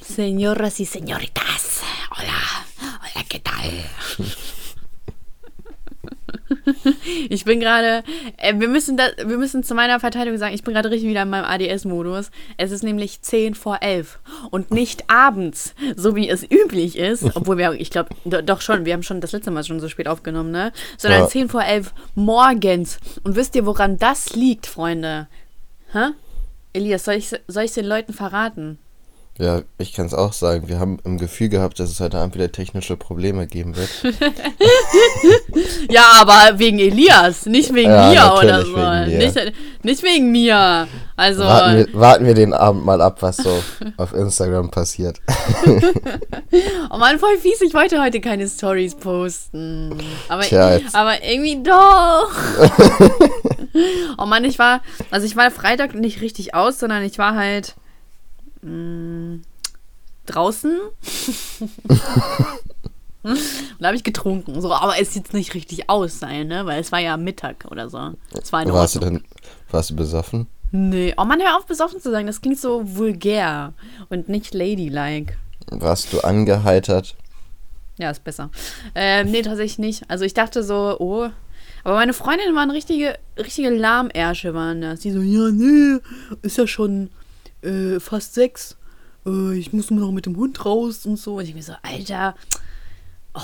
Señoras y señoritas. Hola. Hola, ¿qué tal? Ich bin gerade, äh, wir, müssen da, wir müssen zu meiner Verteidigung sagen, ich bin gerade richtig wieder in meinem ADS-Modus. Es ist nämlich 10 vor 11 und nicht abends, so wie es üblich ist, obwohl wir, ich glaube, doch schon, wir haben schon das letzte Mal schon so spät aufgenommen, ne? Sondern Ja. 10 vor 11 morgens. Und wisst ihr, woran das liegt, Freunde? Hä? Elias, soll ich soll ich den Leuten verraten? Ja, ich kann es auch sagen. Wir haben im Gefühl gehabt, dass es heute Abend wieder technische Probleme geben wird. Ja, aber wegen Elias, nicht wegen Ja, mir oder so. wegen. Nicht, nicht wegen mir. Also. Warten wir, warten wir den Abend mal ab, was so auf Instagram passiert. Oh Mann, voll fies, ich wollte heute keine Stories posten. Aber, Tja, aber irgendwie doch. oh Mann, ich war, also ich war Freitag nicht richtig aus, sondern ich war halt mh, draußen. Und da habe ich getrunken. So, aber es jetzt nicht richtig aus sein, ne? Weil es war ja Mittag oder so. Es war in Warst du Ordnung. denn, warst du besoffen? Nee. Oh Mann, hör auf, besoffen zu sagen. Das klingt so vulgär und nicht ladylike. Warst du angeheitert? Ja, ist besser. Ähm, nee, tatsächlich nicht. Also ich dachte so, oh. Aber meine Freundinnen waren richtige, richtige Lahmärsche, waren das. Die so, ja, nee, ist ja schon äh, fast sechs. Äh, ich muss nur noch mit dem Hund raus und so. Und ich mir so, Alter. Oh.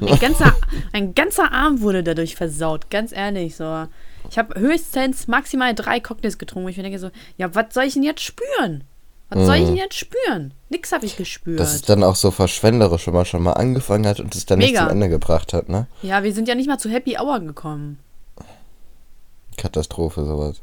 Mein ganzer, mein ganzer Arm wurde dadurch versaut, ganz ehrlich. So. Ich habe höchstens maximal drei Cocktails getrunken. wo Ich mir denke so, ja, was soll ich denn jetzt spüren? Was soll ich denn jetzt spüren? Nix habe ich gespürt. Dass es dann auch so verschwenderisch, wenn man schon mal angefangen hat und es dann nicht Mega. zum Ende gebracht hat, ne? Ja, wir sind ja nicht mal zu Happy Hour gekommen. Katastrophe, sowas.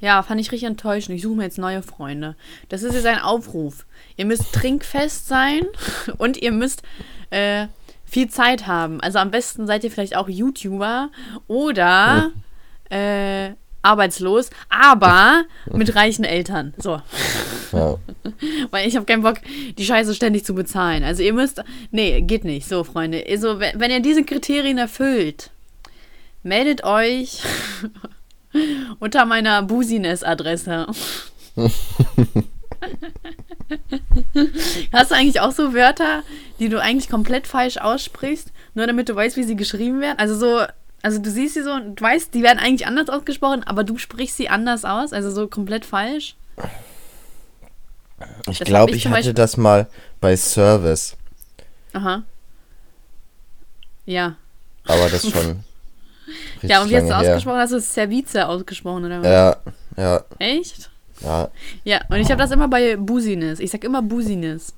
Ja, fand ich richtig enttäuschend. Ich suche mir jetzt neue Freunde. Das ist jetzt ein Aufruf. Ihr müsst trinkfest sein und ihr müsst äh, viel Zeit haben. Also am besten seid ihr vielleicht auch YouTuber oder äh, arbeitslos, aber mit reichen Eltern. So. Ja. Weil ich habe keinen Bock, die Scheiße ständig zu bezahlen. Also ihr müsst. Nee, geht nicht. So, Freunde. Also, wenn, wenn ihr diese Kriterien erfüllt, meldet euch unter meiner Busines-Adresse. Hast du eigentlich auch so Wörter, die du eigentlich komplett falsch aussprichst, nur damit du weißt, wie sie geschrieben werden? Also so, also du siehst sie so und weißt, die werden eigentlich anders ausgesprochen, aber du sprichst sie anders aus, also so komplett falsch? Ich glaube, ich ich hatte Beispiel- das mal bei Service, Aha. Ja. aber das schon. richtig Ja, und wie hast du her. ausgesprochen? Hast du Service ausgesprochen, oder was? Ja, ja, Echt? ja. Ja, und ich habe das immer bei Busines. Ich sag immer Busines.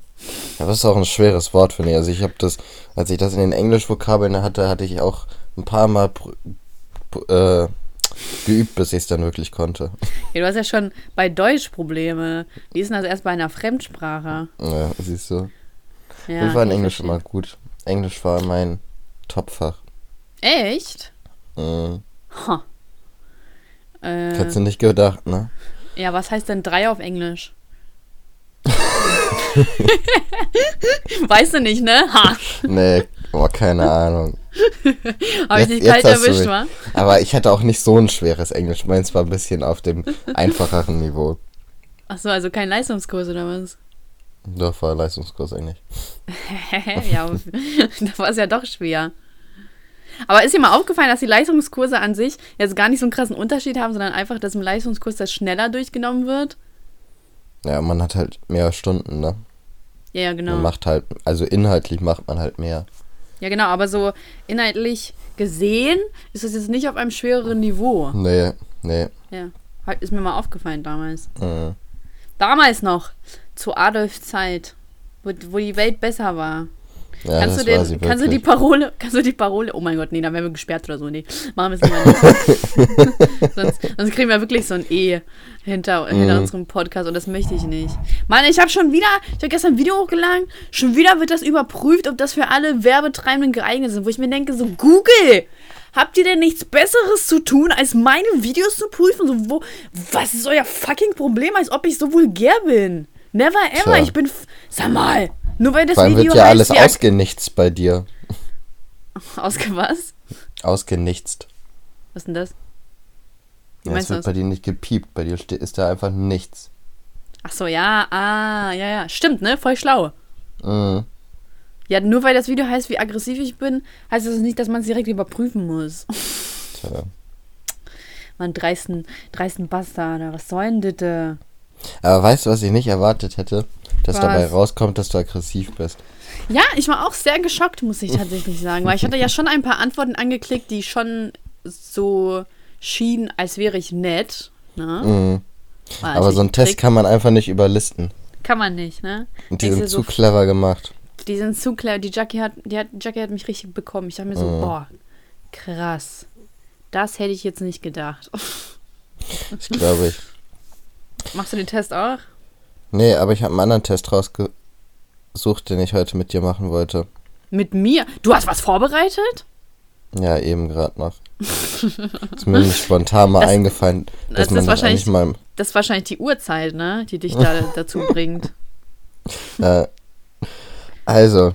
Ja, das ist auch ein schweres Wort, finde ich. Also ich habe das, als ich das in den Englischvokabeln hatte, hatte ich auch ein paar Mal äh, geübt, bis ich es dann wirklich konnte. Ja, du hast ja schon bei Deutsch Probleme. Wie ist denn das erst bei einer Fremdsprache? Ja, siehst du. Ja, ich war in Englisch verstehe. immer gut. Englisch war mein Topfach. Echt? Mhm. Ha. Äh, Hättest du nicht gedacht, ne? ja, was heißt denn drei auf Englisch? weißt du nicht, ne? Ha. Nee, oh, keine Ahnung. Habe ich dich kalt erwischt, wa? Aber ich hatte auch nicht so ein schweres Englisch. Meins war ein bisschen auf dem einfacheren Niveau. Achso, also kein Leistungskurs oder was? Doch, war Leistungskurs eigentlich. ja, aber da war es ja doch schwer. Aber ist dir mal aufgefallen, dass die Leistungskurse an sich jetzt gar nicht so einen krassen Unterschied haben, sondern einfach, dass im Leistungskurs das schneller durchgenommen wird? Ja, man hat halt mehr Stunden, ne? Ja, ja, genau. Man macht halt, also inhaltlich macht man halt mehr. Ja, genau, aber so inhaltlich gesehen ist das jetzt nicht auf einem schwereren Niveau. Nee, nee. Ja, ist mir mal aufgefallen damals. Mhm. Damals noch, zu Adolfs Zeit, wo, wo die Welt besser war. Ja, kannst, du den, kannst du die. Parole, kannst du die Parole, oh mein Gott, nee, dann werden wir gesperrt oder so, nee, machen wir es lieber nicht. sonst, sonst kriegen wir wirklich so ein E hinter, hinter Mhm. unserem Podcast und das möchte ich nicht. Mann, ich habe schon wieder, ich habe gestern ein Video hochgeladen, schon wieder wird das überprüft, ob das für alle Werbetreibenden geeignet sind, wo ich mir denke, so Google, habt ihr denn nichts Besseres zu tun, als meine Videos zu prüfen? So, wo, was ist euer fucking Problem, als ob ich so vulgär bin? Never ever, Tja. ich bin, sag mal, nur weil das Vor allem Video wird ja alles ausgenichtst bei dir. Ausge was? Ausgenichtst. Was ist denn das? Wie Ja, es wird das? bei dir nicht gepiept, bei dir ist da einfach nichts. Ach so, ja, ah, ja, ja. Stimmt, ne? Voll schlau. Mhm. Ja, nur weil das Video heißt, wie aggressiv ich bin, heißt das nicht, dass man es direkt überprüfen muss. Tja. Man, dreisten, dreisten Bastard, was soll denn das? Aber weißt du, was ich nicht erwartet hätte? Dass Was? dabei rauskommt, dass du aggressiv bist. Ja, ich war auch sehr geschockt, muss ich tatsächlich sagen, weil ich hatte ja schon ein paar Antworten angeklickt, die schon so schienen, als wäre ich nett. Ne? Mhm. Aber so einen Test kann man einfach nicht überlisten. kann man nicht, ne? Und die Denkst sind zu so, clever gemacht. Die sind zu clever. Die Jackie hat, die hat, Jackie hat mich richtig bekommen. Ich dachte mir so, Mhm. boah, krass. Das hätte ich jetzt nicht gedacht. Das glaube ich. Machst du den Test auch? Nee, aber ich habe einen anderen Test rausgesucht, den ich heute mit dir machen wollte. Mit mir? Du hast was vorbereitet? Ja, eben gerade noch. ist mir nicht spontan mal Das- eingefallen, dass das man ist das wahrscheinlich- mal. Das ist wahrscheinlich die Uhrzeit, ne? Die dich da dazu bringt. Äh, also,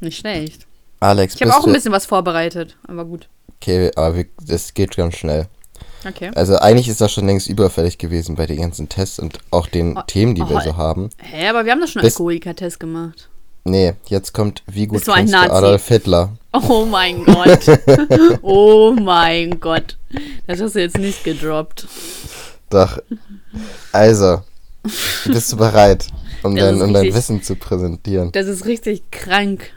Nicht schlecht. Alex, Ich habe auch ein bisschen was vorbereitet, aber gut. Okay, aber wir, das geht ganz schnell. Okay. Also, eigentlich ist das schon längst überfällig gewesen bei den ganzen Tests und auch den Oh, Themen, die wir oh, so haben. Hä, aber wir haben doch schon einen Alkoholiker-Test gemacht. Nee, jetzt kommt, wie gut Bist kennst du? Adolf Hitler? Oh mein Gott. oh mein Gott. Das hast du jetzt nicht gedroppt. Doch. Also, bist du bereit, um, dein, um dein richtig- Wissen zu präsentieren? Das ist richtig krank.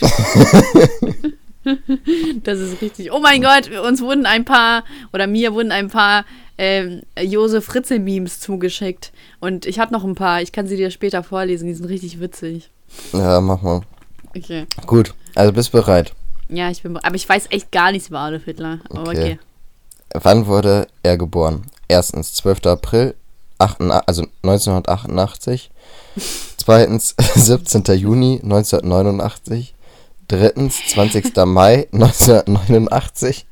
das ist richtig. Oh mein Gott, uns wurden ein paar, oder mir wurden ein paar ähm, Josef Fritze-Memes zugeschickt. Und ich habe noch ein paar. Ich kann sie dir später vorlesen. Die sind richtig witzig. Ja, mach mal. Okay. Gut, also bist bereit. Ja, ich bin. Aber ich weiß echt gar nichts über Adolf Hitler. Aber Okay. okay. Wann wurde er geboren? Erstens, 12. April, 88, also 1988. Zweitens, 17. Juni 1989. Drittens, 20. Mai 1989.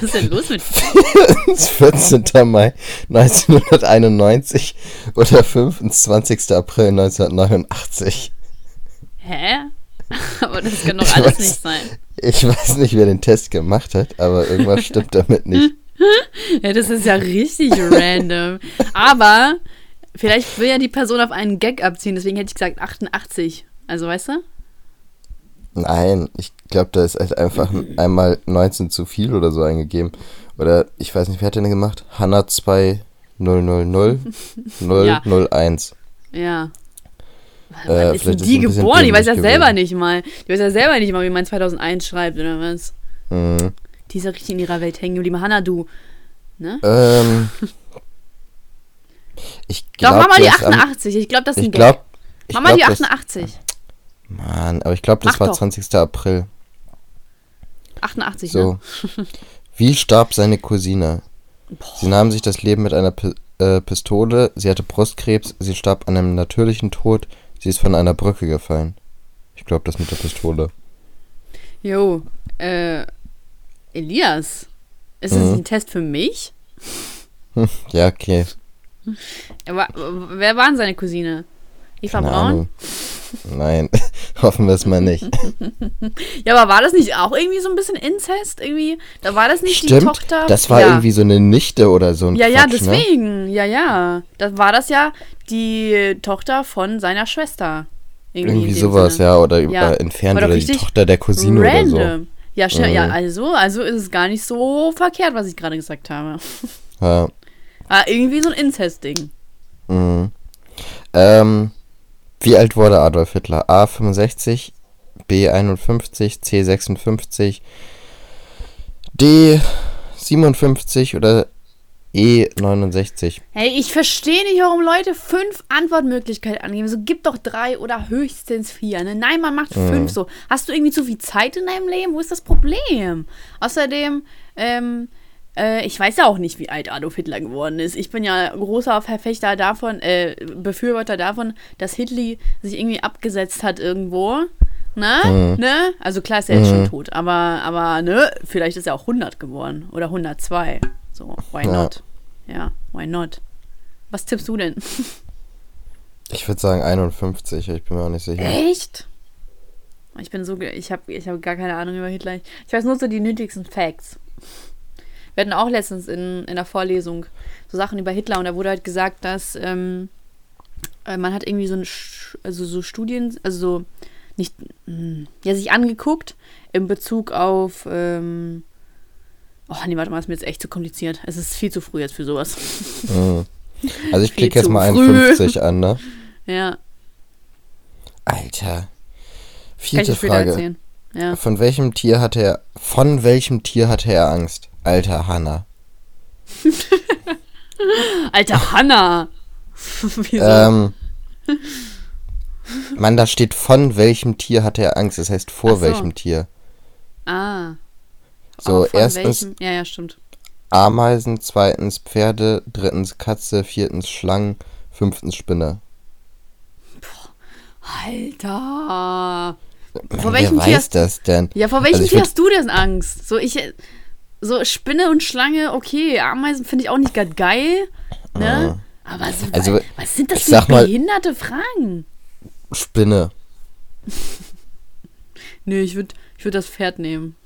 Was ist denn los mit. 14. Mai 1991. Oder fünftens, 20. April 1989. Hä? aber das kann doch Ich alles weiß- nicht sein. Ich weiß nicht, wer den Test gemacht hat, aber irgendwas stimmt damit nicht. Ja, das ist ja richtig random. Aber vielleicht will ja die Person auf einen Gag abziehen, deswegen hätte ich gesagt 88. Also, weißt du? Nein, ich glaube, da ist halt einfach einmal 19 zu viel oder so eingegeben. Oder ich weiß nicht, wer hat den gemacht? Hanna 2000 Ja. 001. Ja. Äh, Wann ist denn ist die bisschen geboren? Die weiß ja selber nicht mal. Die weiß ja selber nicht mal, wie man 2001 schreibt oder was. Mhm. Die ist ja richtig in ihrer Welt hängen geblieben. Hanna, du. Ne? Ähm, ich Doch, glaube, mach mal die 88. Ich glaube, das ist ein Ich Gag. glaube, ich Mach mal die glaub, das, 88. Mann, aber ich glaube, das Mach war doch. 20. April. 88, So. ne? Wie starb seine Cousine? Sie nahm sich das Leben mit einer Pi äh, Pistole, sie hatte Brustkrebs, sie starb an einem natürlichen Tod, sie ist von einer Brücke gefallen. Ich glaube, das mit der Pistole. Jo, äh, Elias. Ist das Mhm. nicht ein Test für mich? Ja, okay. Aber, wer war denn seine Cousine? Eva Keine Braun? Ahnung. Nein, hoffen wir es mal nicht. Ja, aber war das nicht auch irgendwie so ein bisschen Inzest? Irgendwie, da war das nicht die Stimmt, Tochter. das war ja. irgendwie so eine Nichte oder so ein Ja, ja, Quatsch, ne? deswegen. Ja, ja. Da war das ja die Tochter von seiner Schwester. Irgendwie, Irgendwie sowas, Sinne. ja, oder Ja, entfernt oder die Tochter der Cousine oder so. Random. Ja. Mhm. Ja, also, also ist es gar nicht so verkehrt, was ich gerade gesagt habe. Ja. Ah, irgendwie so ein Inzest-Ding. Mhm. Ähm, wie alt wurde Adolf Hitler? A 65, B 51, C 56, D 57 oder E 69? Hey, ich verstehe nicht, warum Leute fünf Antwortmöglichkeiten angeben. So, gib doch drei oder höchstens vier. Ne? Nein, man macht fünf so. Hast du irgendwie zu viel Zeit in deinem Leben? Wo ist das Problem? Außerdem, ähm, äh, ich weiß ja auch nicht, wie alt Adolf Hitler geworden ist. Ich bin ja großer Verfechter davon, äh, Befürworter davon, dass Hitler sich irgendwie abgesetzt hat irgendwo. Ne? Ne? Also klar ist er jetzt schon tot, aber, aber ne, vielleicht ist er auch 100 geworden oder 102. So, why Ja. not? Ja, why not? Was tippst du denn? Ich würde sagen 51, ich bin mir auch nicht sicher. Echt? Ich bin so, ich habe ich hab gar keine Ahnung über Hitler. Ich weiß nur so die nötigsten Facts. Wir hatten auch letztens in, in der Vorlesung so Sachen über Hitler und da wurde halt gesagt, dass ähm, äh, man hat irgendwie so ein, also so Studien, also so nicht, mh, ja, sich angeguckt in Bezug auf, ähm, oh nee, warte mal, ist mir jetzt echt zu kompliziert. Es ist viel zu früh jetzt für sowas. Mhm. Also ich klicke jetzt mal früh. 51 an, ne? ja, Alter. Vierte Frage. Ja. Von welchem Tier hatte er, von welchem Tier hatte er Angst? Alter Hanna. Alter, Hanna! Wieso? Ähm, Mann, da steht von welchem Tier hatte er Angst. Das heißt vor Ach so. welchem Tier. ah. So, erstens welchem- Ja, ja, stimmt. Ameisen, zweitens Pferde, drittens Katze, viertens Schlangen, fünftens Spinne. Alter. Vor Mann, welchem wer Tier weiß das denn? Ja, vor welchem Also Tier hast du denn Angst? So, ich. So, Spinne und Schlange, okay. Ameisen finde ich auch nicht gerade geil. Ne? Aber so, Also, was, was sind das für sag mal- behinderte Fragen? Spinne. Nö, ich würde ich würd das Pferd nehmen.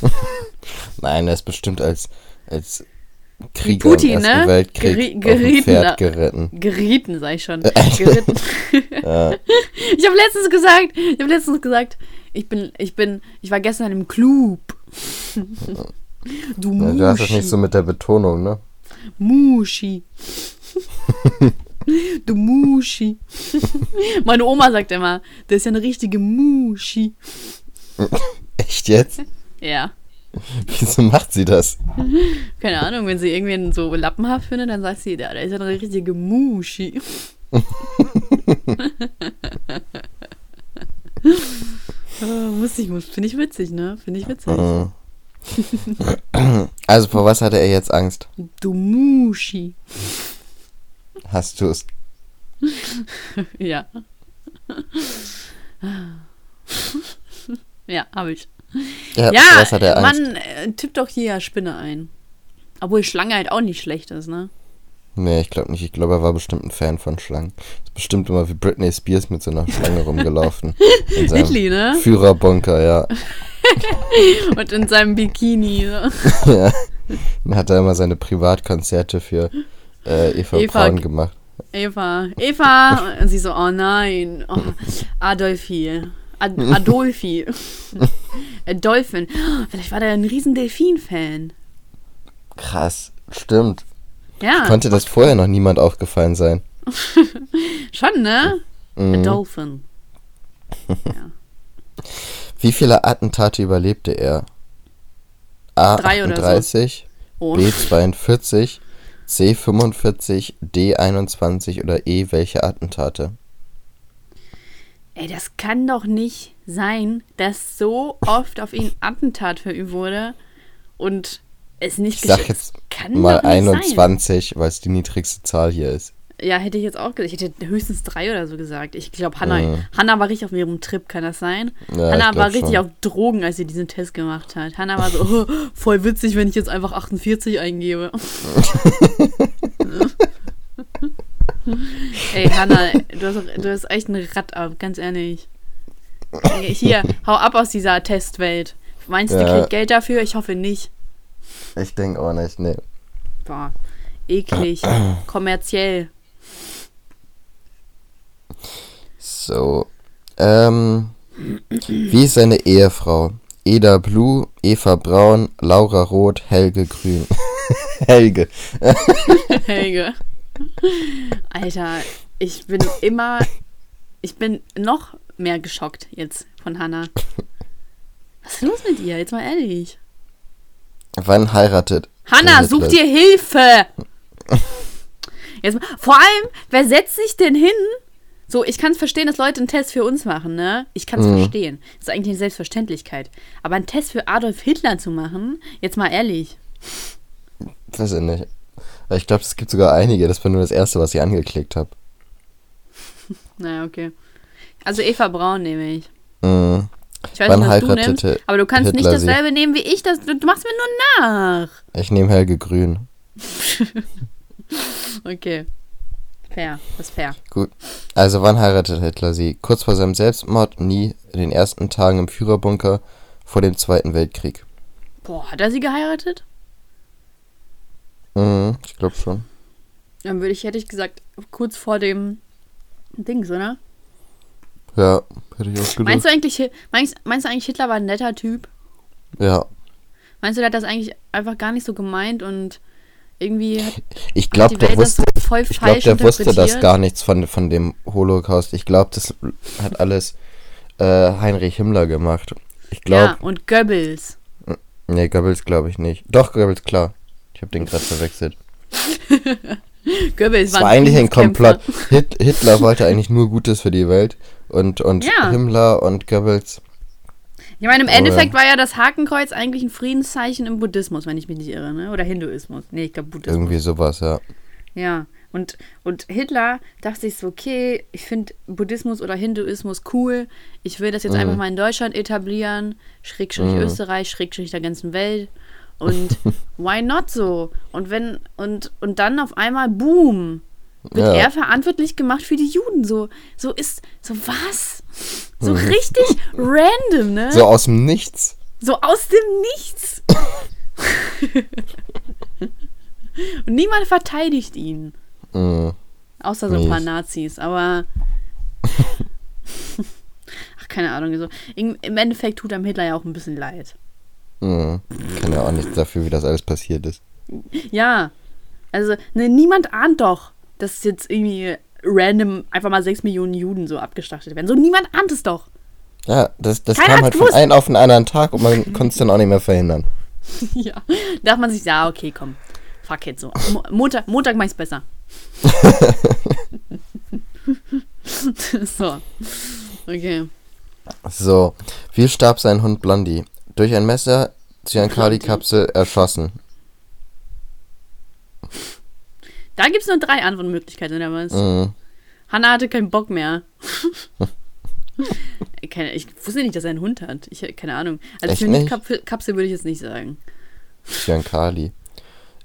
Nein, er ist bestimmt als, als Krieger Putin, im Ersten ne? Weltkrieg dem gerieten Pferd geritten. Gerieten, sag ich schon. Geritten. Ja. Ich habe letztens gesagt, ich habe letztens gesagt, ich bin, ich bin, ich war gestern im Club. Du Ja, Du hast das nicht so mit der Betonung, ne? Muschi. du Muschi. Meine Oma sagt immer, der ist ja eine richtige Muschi. Echt jetzt? Ja. Wieso macht sie das? Keine Ahnung, wenn sie irgendwen so lappenhaft findet, dann sagt sie, ja, der ist ja eine richtige Muschi. oh, muss ich, muss, finde ich witzig, ne? Finde ich witzig. Mhm. Also vor was hatte er jetzt Angst? Du Muschi. Hast du es? Ja. ja, habe ich. Ja, Ja, was hat er Angst? Mann, äh, tipp doch hier Spinne ein. Obwohl Schlange halt auch nicht schlecht ist, ne? Nee, ich glaube nicht. Ich glaube, er war bestimmt ein Fan von Schlangen. Ist bestimmt immer wie Britney Spears mit so einer Schlange rumgelaufen. Wirklich, ne? Führerbunker, ja. Und in seinem Bikini. Ne? ja. Dann hat er immer seine Privatkonzerte für äh, Eva, Eva- Braun gemacht. Eva, Eva. Und sie so, oh nein. Oh, Adolfi. Ad Adolfi. Dolphin. Vielleicht war der ein riesen Delfin-Fan. Krass, stimmt. Ja, Konnte das vorher noch niemand aufgefallen sein? schon, ne? Mhm. Dolphin. Ja. Wie viele Attentate überlebte er? A. Drei oder so. 38, Oh. B. 42, C. 45, D. 21 oder E. Welche Attentate? Ey, das kann doch nicht sein, dass so oft auf ihn Attentat verübt wurde und es nicht Ich sag jetzt kann mal doch nicht 21, weil es die niedrigste Zahl hier ist. Ja, hätte ich jetzt auch gesagt. Ich hätte höchstens drei oder so gesagt. Ich glaube, Hannah, Mhm. Hannah war richtig auf ihrem Trip, kann das sein? Ja, Hannah war richtig schon. auf Drogen, als sie diesen Test gemacht hat. Hannah war so, oh, voll witzig, wenn ich jetzt einfach 48 eingebe. Ey, Hannah, du hast, du hast echt ein Rad ab, ganz ehrlich. Ey, Hier, hau ab aus dieser Testwelt. Meinst du, Ja. kriegt Geld dafür? Ich hoffe nicht. Ich denke auch nicht, nee. Boah, eklig. Kommerziell. So. Ähm. Wie ist seine Ehefrau? Eda Blue, Eva Braun, Laura Roth, Helge Grün. Helge. Helge. Alter, ich bin immer. Ich bin noch mehr geschockt jetzt von Hannah. Was ist los mit ihr? Jetzt mal ehrlich. Wann heiratet? Hannah, such dir Hilfe! Jetzt vor allem, wer setzt sich denn hin? So, ich kann es verstehen, dass Leute einen Test für uns machen, ne? Ich kann es Mhm. verstehen. Das ist eigentlich eine Selbstverständlichkeit. Aber einen Test für Adolf Hitler zu machen, jetzt mal ehrlich. Weiß ich nicht. Ich glaube, es gibt sogar einige. Das war nur das erste, was ich angeklickt habe. Naja, okay. Also Eva Braun nehme ich. Mhm. Ich weiß Wann nicht, was du nimmst, aber du kannst nicht Hitler sie? dasselbe nehmen wie ich. Das, du du machst mir nur nach. Ich nehme Helge Grün. Okay. Fair, das ist fair. Gut. Also wann heiratet Hitler sie? Kurz vor seinem Selbstmord, nie, in den ersten Tagen im Führerbunker, vor dem Zweiten Weltkrieg. Boah, hat er sie geheiratet? Mhm, ich glaube schon. Dann würde ich, hätte ich gesagt, kurz vor dem Dings, oder? Ja, hätte ich auch gedacht. Meinst du eigentlich, meinst, meinst du eigentlich, Hitler war ein netter Typ? Ja. Meinst du, der hat das eigentlich einfach gar nicht so gemeint und irgendwie hat Ich glaube, der wusste, ich glaube, der wusste das gar nichts von, von dem Holocaust. Ich glaube, das hat alles äh, Heinrich Himmler gemacht. Ich ja, glaube, und Goebbels. nee, Goebbels glaube ich nicht. Doch, Goebbels, klar. Ich habe den gerade verwechselt. Goebbels Es war eigentlich ein. Komplott. Hit, Hitler wollte eigentlich nur Gutes für die Welt. Und, und Ja. Himmler und Goebbels. Ich meine, im Endeffekt war ja das Hakenkreuz eigentlich ein Friedenszeichen im Buddhismus, wenn ich mich nicht irre, ne? Oder Hinduismus. Nee, ich glaube Buddhismus. Irgendwie sowas, ja. Ja. Und, und Hitler dachte sich so, okay, ich finde Buddhismus oder Hinduismus cool. Ich will das jetzt Mhm. einfach mal in Deutschland etablieren. Schrägstrich Mhm. Österreich, Schrägstrich der ganzen Welt. Und why not so? Und wenn, und, und dann auf einmal, boom, wird Ja. er verantwortlich gemacht für die Juden. So, so ist, so was? So richtig random, ne? So aus dem Nichts. So aus dem Nichts. Und niemand verteidigt ihn. Mhm. Außer so ein paar. Nazis, aber. Ach, keine Ahnung. So. Im im Endeffekt tut einem Hitler ja auch ein bisschen leid. Mhm. Kann ja auch nichts dafür, wie das alles passiert ist. Ja. Also, ne, niemand ahnt doch, dass jetzt irgendwie random einfach mal 6 Millionen Juden so abgeschlachtet werden. So, niemand ahnt es doch. Ja, das, das Keiner kam halt von einem auf den anderen Tag und man konnte es dann auch nicht mehr verhindern. ja. Da dachte man sich, ja, okay, komm. Fuck it so. Mo Montag, Montag mach ich's besser. so. Okay. So, wie starb sein Hund Blondie? Durch ein Messer, Cyankali-Kapsel erschossen. Da gibt's nur drei Antwortmöglichkeiten, oder was? Mhm. Hanna hatte keinen Bock mehr. keine, ich wusste nicht, dass er einen Hund hat. Ich keine Ahnung. Also Echt für nicht? Kapsel, würde ich jetzt nicht sagen. Cyankali.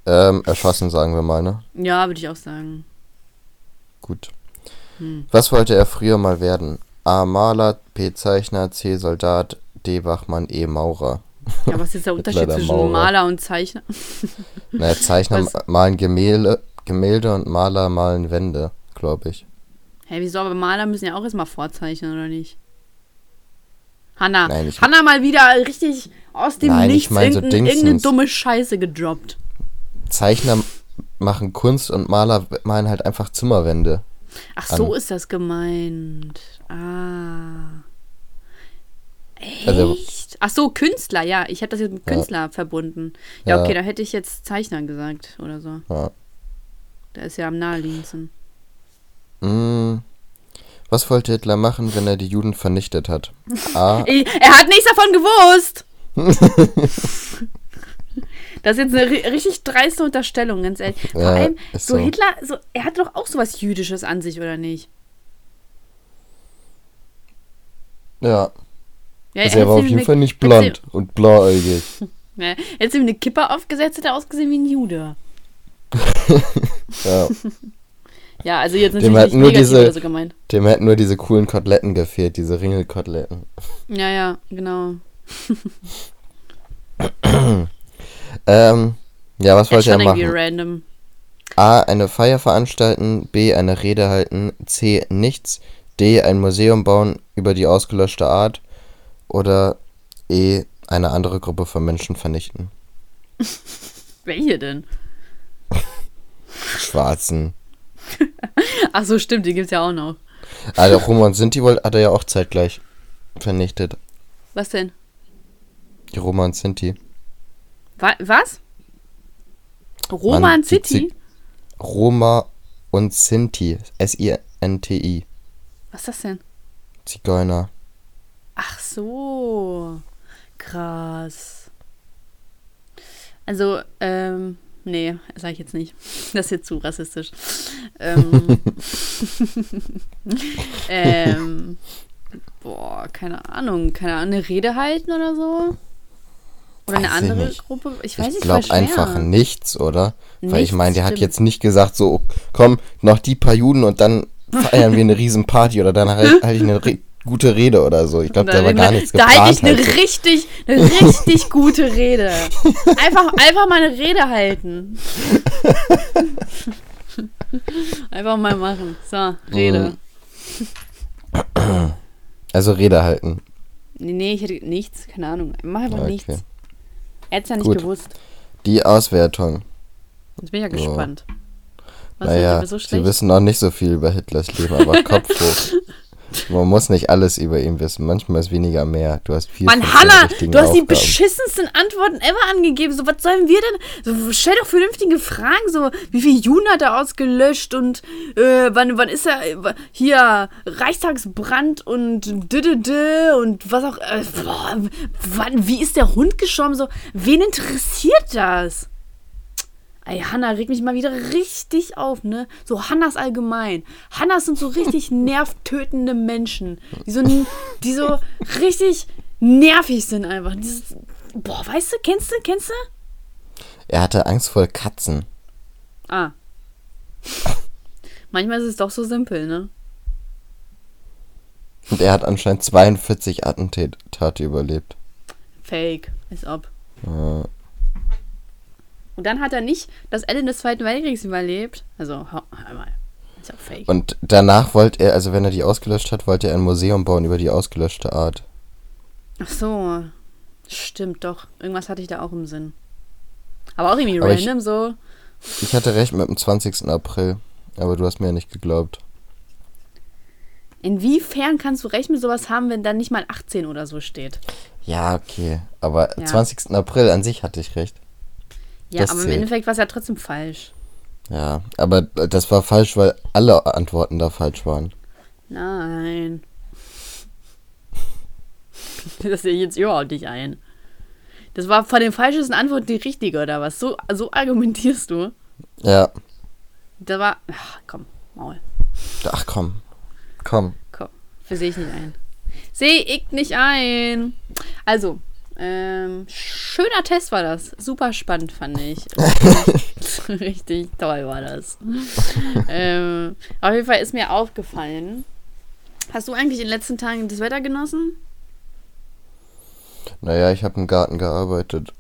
Ähm, erschossen, sagen wir mal, ne? Ja, würde ich auch sagen. Gut. Hm. Was wollte er früher mal werden? A. Maler, B. Zeichner, C. Soldat, D. Wachmann, E. Maurer. Ja, was ist der Unterschied zwischen Maurer. Maler und Zeichner? Naja, Zeichner Was? malen Gemälde, Gemälde und Maler malen Wände, glaube ich. Hä, wieso? Aber Maler müssen ja auch erstmal vorzeichnen, oder nicht? Hanna. Nein, ich- Hanna mal wieder richtig aus dem Nein, ich Nichts mein so irgendein, irgendeine dumme Scheiße gedroppt. Zeichner machen Kunst und Maler malen halt einfach Zimmerwände. Ach, so An- ist das gemeint. Ah. Echt? Also- Ach so, Künstler, ja. Ich hätte das jetzt mit Ja. Künstler verbunden. Ja, Ja. okay, da hätte ich jetzt Zeichner gesagt oder so. Ja. Da ist ja am naheliegendsten. Mm. Was wollte Hitler machen, wenn er die Juden vernichtet hat? A. Er hat nichts davon gewusst! das ist jetzt eine ri- richtig dreiste Unterstellung, ganz ehrlich. Vor Ja, allem, so so. Hitler, so, er hat doch auch sowas Jüdisches an sich, oder nicht? Ja. Ja, Also er war auf jeden Fall nicht blond und blauäugig. Ja, hätte ihm eine Kippe aufgesetzt, hätte er ausgesehen wie ein Jude. Ja. Ja, also jetzt natürlich nicht nur negativ diese- oder so gemeint. Dem hätten nur diese coolen Koteletten gefehlt, diese Ringelkoteletten. Ja, ja, genau. Ähm, ja, was wollte er schon irgendwie machen? random. A. Eine Feier veranstalten. B. Eine Rede halten. C. Nichts. D. Ein Museum bauen über die ausgelöschte Art. Oder E. Eine andere Gruppe von Menschen vernichten. Welche denn? Schwarzen. Ach so, stimmt, die gibt's ja auch noch. Also Roma und Sinti hat er ja auch zeitgleich vernichtet. Was denn? Die Roma und Sinti. Wa was? Roman die City? Zig- Roma und Sinti. S-I-N-T-I. Was ist das denn? Zigeuner. Ach so. Krass. Also, ähm, nee, sag ich jetzt nicht. Das ist jetzt zu rassistisch. Ähm, ähm, boah, keine Ahnung. Keine Ahnung, eine Rede halten oder so? Oder eine Weiß ich andere nicht. Gruppe? Ich weiß Ich nicht, glaube voll schwer. einfach nichts, oder? Weil ich Nichts, meine, der hat stimmt. jetzt nicht gesagt, so, komm, noch die paar Juden und dann feiern wir eine Riesenparty oder dann halt, halt ich eine gute Rede oder so. Ich glaube, da war gar nichts Da halte ich eine halt. richtig, eine richtig gute Rede. Einfach, einfach mal eine Rede halten. Einfach mal machen. So, Rede. Also Rede halten. Nee, nee, ich hätte nichts, keine Ahnung. Mach einfach Okay. nichts. Er hätte es ja nicht Gut. gewusst. Die Auswertung. Jetzt bin ich ja So. gespannt. Was naja, so sie wissen noch nicht so viel über Hitlers Leben, aber Kopf hoch. Man muss nicht alles über ihn wissen. Manchmal ist weniger mehr. Du hast viel Mann, Hanna, du hast die Aufgaben. beschissensten Antworten ever angegeben. So, was sollen wir denn? So, stell doch vernünftige Fragen. So, wie viel Juden hat er ausgelöscht und äh, wann, wann ist er äh, hier Reichstagsbrand und dödödö und was auch. Äh, boah, wann, wie ist der Hund gestorben? So, wen interessiert das? Ey, Hanna regt mich mal wieder richtig auf, ne? So Hannas allgemein. Hannas sind so richtig nervtötende Menschen, die so, die so richtig nervig sind einfach. Dieses, boah, weißt du, kennst du, kennst du? Er hatte Angst vor Katzen. Ah. Manchmal ist es doch so simpel, ne? Und er hat anscheinend 42 Attentate überlebt. Fake, ist ob. Ja. Und dann hat er nicht das Ende des Zweiten Weltkriegs überlebt. Also, hau- einmal. Ist auch fake. Und danach wollte er, also wenn er die ausgelöscht hat, wollte er ein Museum bauen über die ausgelöschte Art. Ach so. Stimmt doch. Irgendwas hatte ich da auch im Sinn. Aber auch irgendwie Aber ich- random so. Ich hatte recht mit dem 20. April, aber du hast mir ja nicht geglaubt. Inwiefern kannst du recht mit sowas haben, wenn dann nicht mal 18 oder so steht? Ja, okay. Aber Ja. 20. April an sich hatte ich recht. Ja, Das aber im zählt. Endeffekt war es ja trotzdem falsch. Ja, aber das war falsch, weil alle Antworten da falsch waren. Nein. Das sehe ich jetzt überhaupt nicht ein. Das war von den falschesten Antworten die richtige, oder was? So, so argumentierst du? Ja. Da war. Ach, komm, Maul. Ach komm. Komm. Komm. Für sehe ich nicht ein. Sehe ich nicht ein. Also, ähm, schöner Test war das. Super spannend, fand ich. Richtig, toll war das. ähm, auf jeden Fall ist mir aufgefallen. Hast du eigentlich in den letzten Tagen das Wetter genossen? Naja, ich habe im Garten gearbeitet.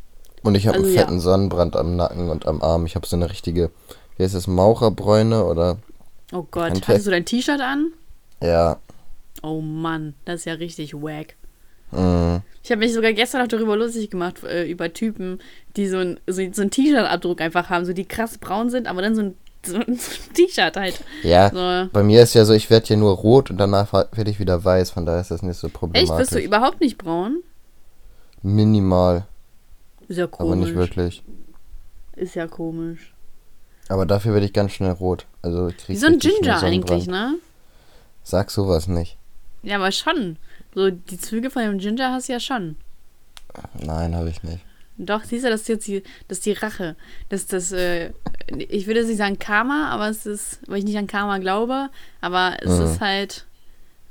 Und ich habe Also einen ja. fetten Sonnenbrand am Nacken und am Arm. Ich habe so eine richtige, wie heißt das, Maucherbräune oder? Oh Gott, Handwerk- hattest du dein T-Shirt an? Ja. Oh Mann, das ist ja richtig wack. Mm. Ich habe mich sogar gestern auch darüber lustig gemacht, äh, über Typen, die so ein, so, so ein T-Shirt-Abdruck einfach haben, so die krass braun sind, aber dann so ein, so ein T-Shirt halt. Ja, So. bei mir ist ja so, ich werde ja nur rot und danach werde ich wieder weiß, von daher ist das nicht so Echt, problematisch. bist du überhaupt nicht braun? Minimal, Ist ja aber komisch. nicht wirklich. Ist ja komisch. Aber dafür werde ich ganz schnell rot. Also ich krieg Wie so ein Ginger eigentlich, ne? Sag sowas nicht. Ja, aber schon. So, die Züge von dem Ginger hast du ja schon. Nein, habe ich nicht. Doch, siehst du, das ist jetzt die, das ist die Rache. Das das, äh, ich würde jetzt nicht sagen Karma, aber es ist, weil ich nicht an Karma glaube, aber es Mhm. ist halt,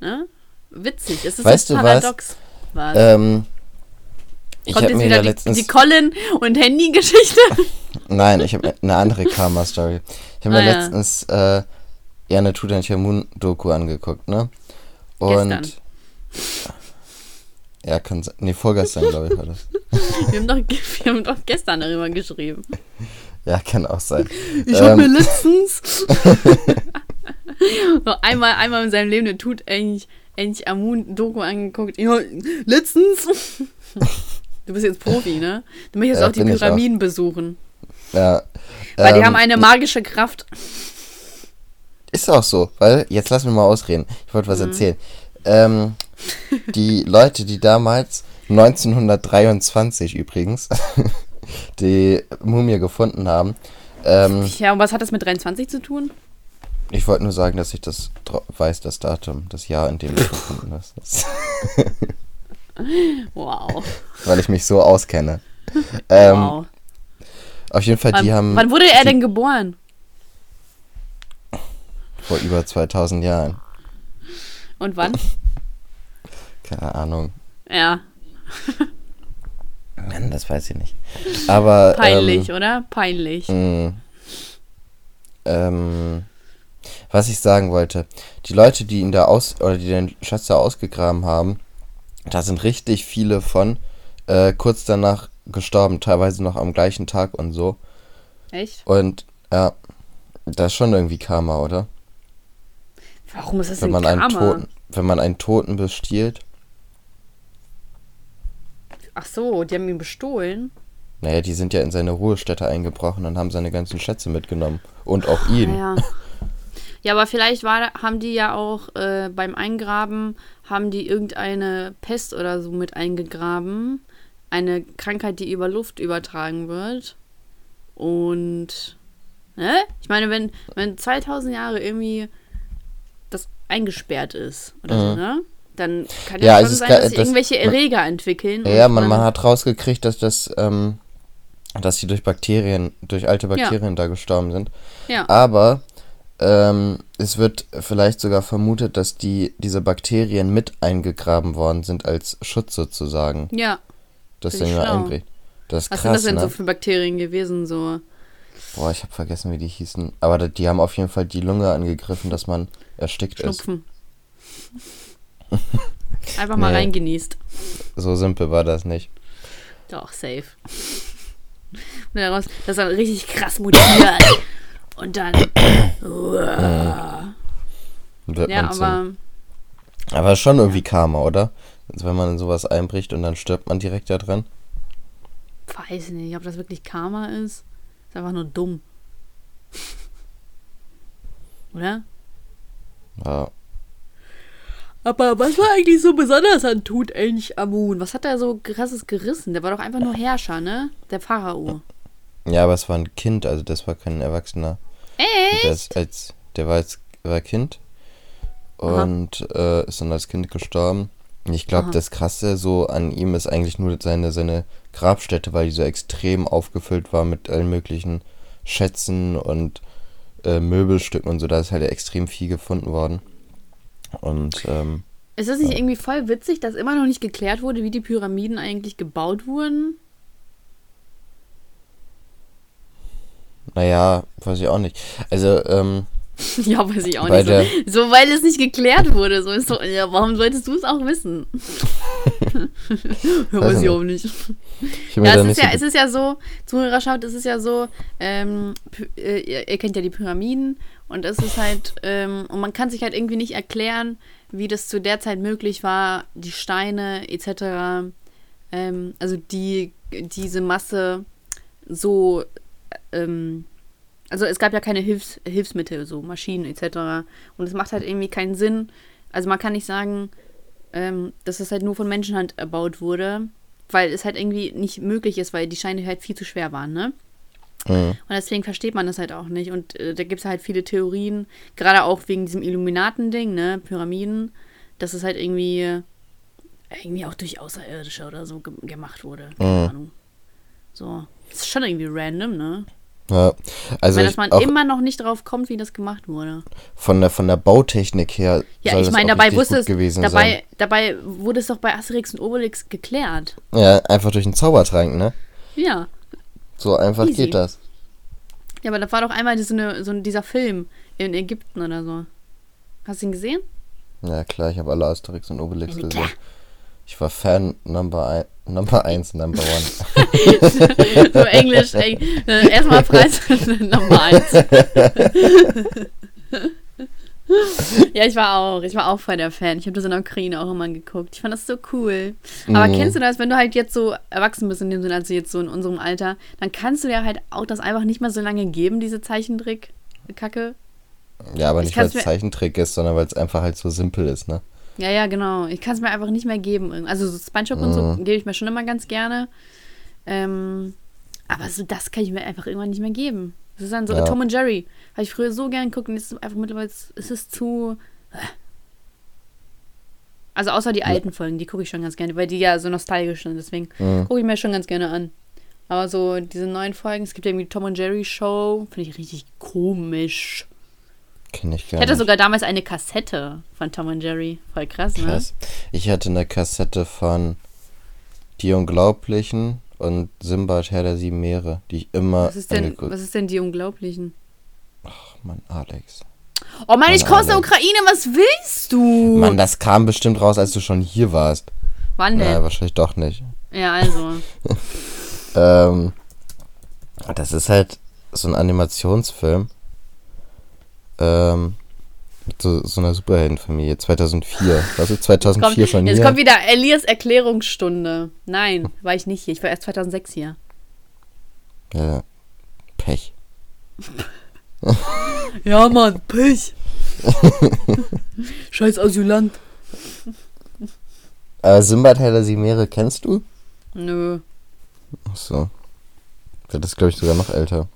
ne? Witzig. Es ist Weißt du? Paradox. Was? Ähm, ich habe mir wieder ja die, letztens... die Colin und Handy-Geschichte? Nein, ich habe eine andere Karma-Story. Ich habe Ah, mir ja. letztens äh, ja eine Tutanchamun-Doku angeguckt, ne? Und Gestern. Ja, kann sein. Nee, vorgestern, glaube ich, war das. Wir haben, doch, wir haben doch gestern darüber geschrieben. Ja, kann auch sein. Ich habe Ähm. mir letztens so einmal, einmal in seinem Leben eine Tut eigentlich, eigentlich Amun-Doku angeguckt. Ja, letztens. Du bist jetzt Profi, ne? Du möchtest Ja, auch die ich auch. Pyramiden besuchen. Ja. Weil die ähm, haben eine magische Kraft. Ist auch so, weil, jetzt lass mich mal ausreden. Ich wollte was Mhm. erzählen. Ähm, die Leute, die damals, 1923 übrigens, die Mumie gefunden haben, ähm, Ja, und was hat das mit 23 zu tun? ich wollte nur sagen, dass ich das weiß, das Datum, das Jahr, in dem es gefunden ist. Wow. weil ich mich so auskenne. Ähm, wow. Auf jeden Fall, Wann, die haben wann wurde er denn geboren? vor über 2000 Jahren, Und wann? Keine Ahnung. Ja, Mann, das weiß ich nicht. Aber. peinlich, Ähm, oder? Peinlich. mh, ähm, Was ich sagen wollte, die Leute, die ihn da aus oder die den Schatz da ausgegraben haben, da sind richtig viele von äh, kurz danach gestorben, teilweise noch am gleichen Tag und so. Echt? Und ja, das ist schon irgendwie Karma, oder? Warum ist das Wenn man einen Karma? Toten, wenn man einen Toten bestiehlt, Ach so, die haben ihn bestohlen. naja, die sind ja in seine Ruhestätte eingebrochen und haben seine ganzen Schätze mitgenommen. Und auch ihn. Ja. Ja, aber vielleicht war, haben die ja auch äh, beim Eingraben, haben die irgendeine Pest oder so mit eingegraben. Eine Krankheit, die über Luft übertragen wird. Und, ne? Ich meine, wenn, wenn 2000 Jahre irgendwie das eingesperrt ist oder so, Mhm. ne? Dann kann Ja, ja, schon sein, dass sich das- irgendwelche Erreger entwickeln. Ja, man, man hat rausgekriegt, dass das, ähm, dass sie durch Bakterien, durch alte Bakterien da gestorben sind. Ja. Aber ähm, es wird vielleicht sogar vermutet, dass die, diese Bakterien mit eingegraben worden sind als Schutz sozusagen, Ja. dass der schlau. einbricht. Das ist Was sind krass, das denn ne? so für Bakterien gewesen? So. Boah, ich habe vergessen, wie die hießen. Aber da- die haben auf jeden Fall die Lunge angegriffen, dass man erstickt ist. Einfach mal Nee. reingenießt. So simpel war das nicht. Doch, safe. Und daraus, das dann richtig krass mutiert. Und dann. Ja, aber. aber schon irgendwie Karma, oder? Also wenn man in sowas einbricht und dann stirbt man direkt da dran. Weiß nicht, ob das wirklich Karma ist. Ist einfach nur dumm. Oder? Ja. Aber was war eigentlich so besonders an Tutanchamun? Was hat er so krasses gerissen? Der war doch einfach nur Herrscher, ne? Der Pharao. ja, aber es war ein Kind, also das war kein Erwachsener. Echt? Der, ist als, der war als war Kind und äh, ist dann als Kind gestorben. Ich glaube, das Krasse so an ihm ist eigentlich nur seine, seine Grabstätte, weil die so extrem aufgefüllt war mit allen möglichen Schätzen und äh, Möbelstücken und so. Da ist halt extrem viel gefunden worden. Und ähm, Ist das nicht irgendwie voll witzig, dass immer noch nicht geklärt wurde, wie die Pyramiden eigentlich gebaut wurden? naja, weiß ich auch nicht. Also, ähm, Ja, weiß ich auch nicht. So, so, weil es nicht geklärt wurde. So ist so, ja, warum solltest du es auch wissen? ja, weiß ich auch nicht. ich Ja, es nicht ist so ja, es ist ja so, Zuhörerschaft, es ist ja so, ähm, äh, ihr, ihr kennt ja die Pyramiden und es ist halt, ähm, und man kann sich halt irgendwie nicht erklären, wie das zu der Zeit möglich war, die Steine etc., ähm, also die, diese Masse so, ähm, also es gab ja keine Hilfs Hilfsmittel, so Maschinen etc. Und es macht halt irgendwie keinen Sinn. Also man kann nicht sagen, ähm, dass es halt nur von Menschenhand erbaut wurde, weil es halt irgendwie nicht möglich ist, weil die Steine halt viel zu schwer waren, ne? Mhm. Und deswegen versteht man das halt auch nicht. Und äh, da gibt es halt viele Theorien, gerade auch wegen diesem Illuminaten-Ding, ne? Pyramiden, dass es halt irgendwie, irgendwie auch durch Außerirdische oder so ge gemacht wurde. Keine Mhm. Ahnung. So. Das ist schon irgendwie random, ne? Ja, also Weil ich, dass man immer noch nicht drauf kommt, wie das gemacht wurde. von der von der Bautechnik her Ja, soll ich meine, dabei wusste es, gewesen dabei, dabei wurde es doch bei Asterix und Obelix geklärt. sein. Ja, einfach durch einen Zaubertrank, ne? Ja. So einfach Easy. geht das. Ja, aber da war doch einmal so, eine, so ein- dieser Film in Ägypten oder so. Hast du ihn gesehen? Ja klar, ich habe alle Asterix und Obelix Ja, gesehen. Ich war Fan Number 1, Number eins, Number One. so Englisch, eng, äh, erstmal Preis Nummer eins. ja, ich war auch. Ich war auch voll der Fan. Ich habe das in der Ukraine auch immer geguckt. Ich fand das so cool. Aber Mhm. kennst du das, wenn du halt jetzt so erwachsen bist, in dem Sinne, also jetzt so in unserem Alter, dann kannst du dir halt auch das einfach nicht mehr so lange geben, diese Zeichentrick-Kacke. Ja, aber Ich nicht weil es Zeichentrick ist, sondern weil es einfach halt so simpel ist, ne? Ja, ja, genau. Ich kann es mir einfach nicht mehr geben. Also so Spongebob und so Mhm. gebe ich mir schon immer ganz gerne. Ähm, aber so das kann ich mir einfach irgendwann nicht mehr geben. Das ist dann so Ja. Tom und Jerry. Habe ich früher so gern geguckt und jetzt ist es einfach mittlerweile ist es zu. äh. Also außer die alten Folgen, die gucke ich schon ganz gerne, weil die ja so nostalgisch sind. Deswegen Mhm. gucke ich mir schon ganz gerne an. Aber so diese neuen Folgen, es gibt ja irgendwie die Tom und Jerry Show, finde ich richtig komisch. Kenn ich Ich gar hatte nicht. sogar damals eine Kassette von Tom und Jerry. Voll krass, ne? Krass. Ich hatte eine Kassette von Die Unglaublichen und Simbad Herr der Sieben Meere, die ich immer Was ist denn, was ist denn die Unglaublichen? Ach Mann, Alex. Oh Mann, ich Keine komme aus der. Ukraine, was willst du? Mann, das kam bestimmt raus, als du schon hier warst. Wann denn? wahrscheinlich doch nicht. Ja, also. Ähm, das ist halt so ein Animationsfilm. Ähm, so, so einer Superheldenfamilie. 2004. Warst du 2004 Kommt, schon jetzt hier? kommt wieder Elias Erklärungsstunde. Nein, war ich nicht hier. Ich war erst 2006 hier. ja. Pech. Ja, Mann, Pech. Scheiß Asylant. Aber Simbad Heiler Meere kennst du? Nö. Ach so. Das ist, glaube ich, sogar noch älter.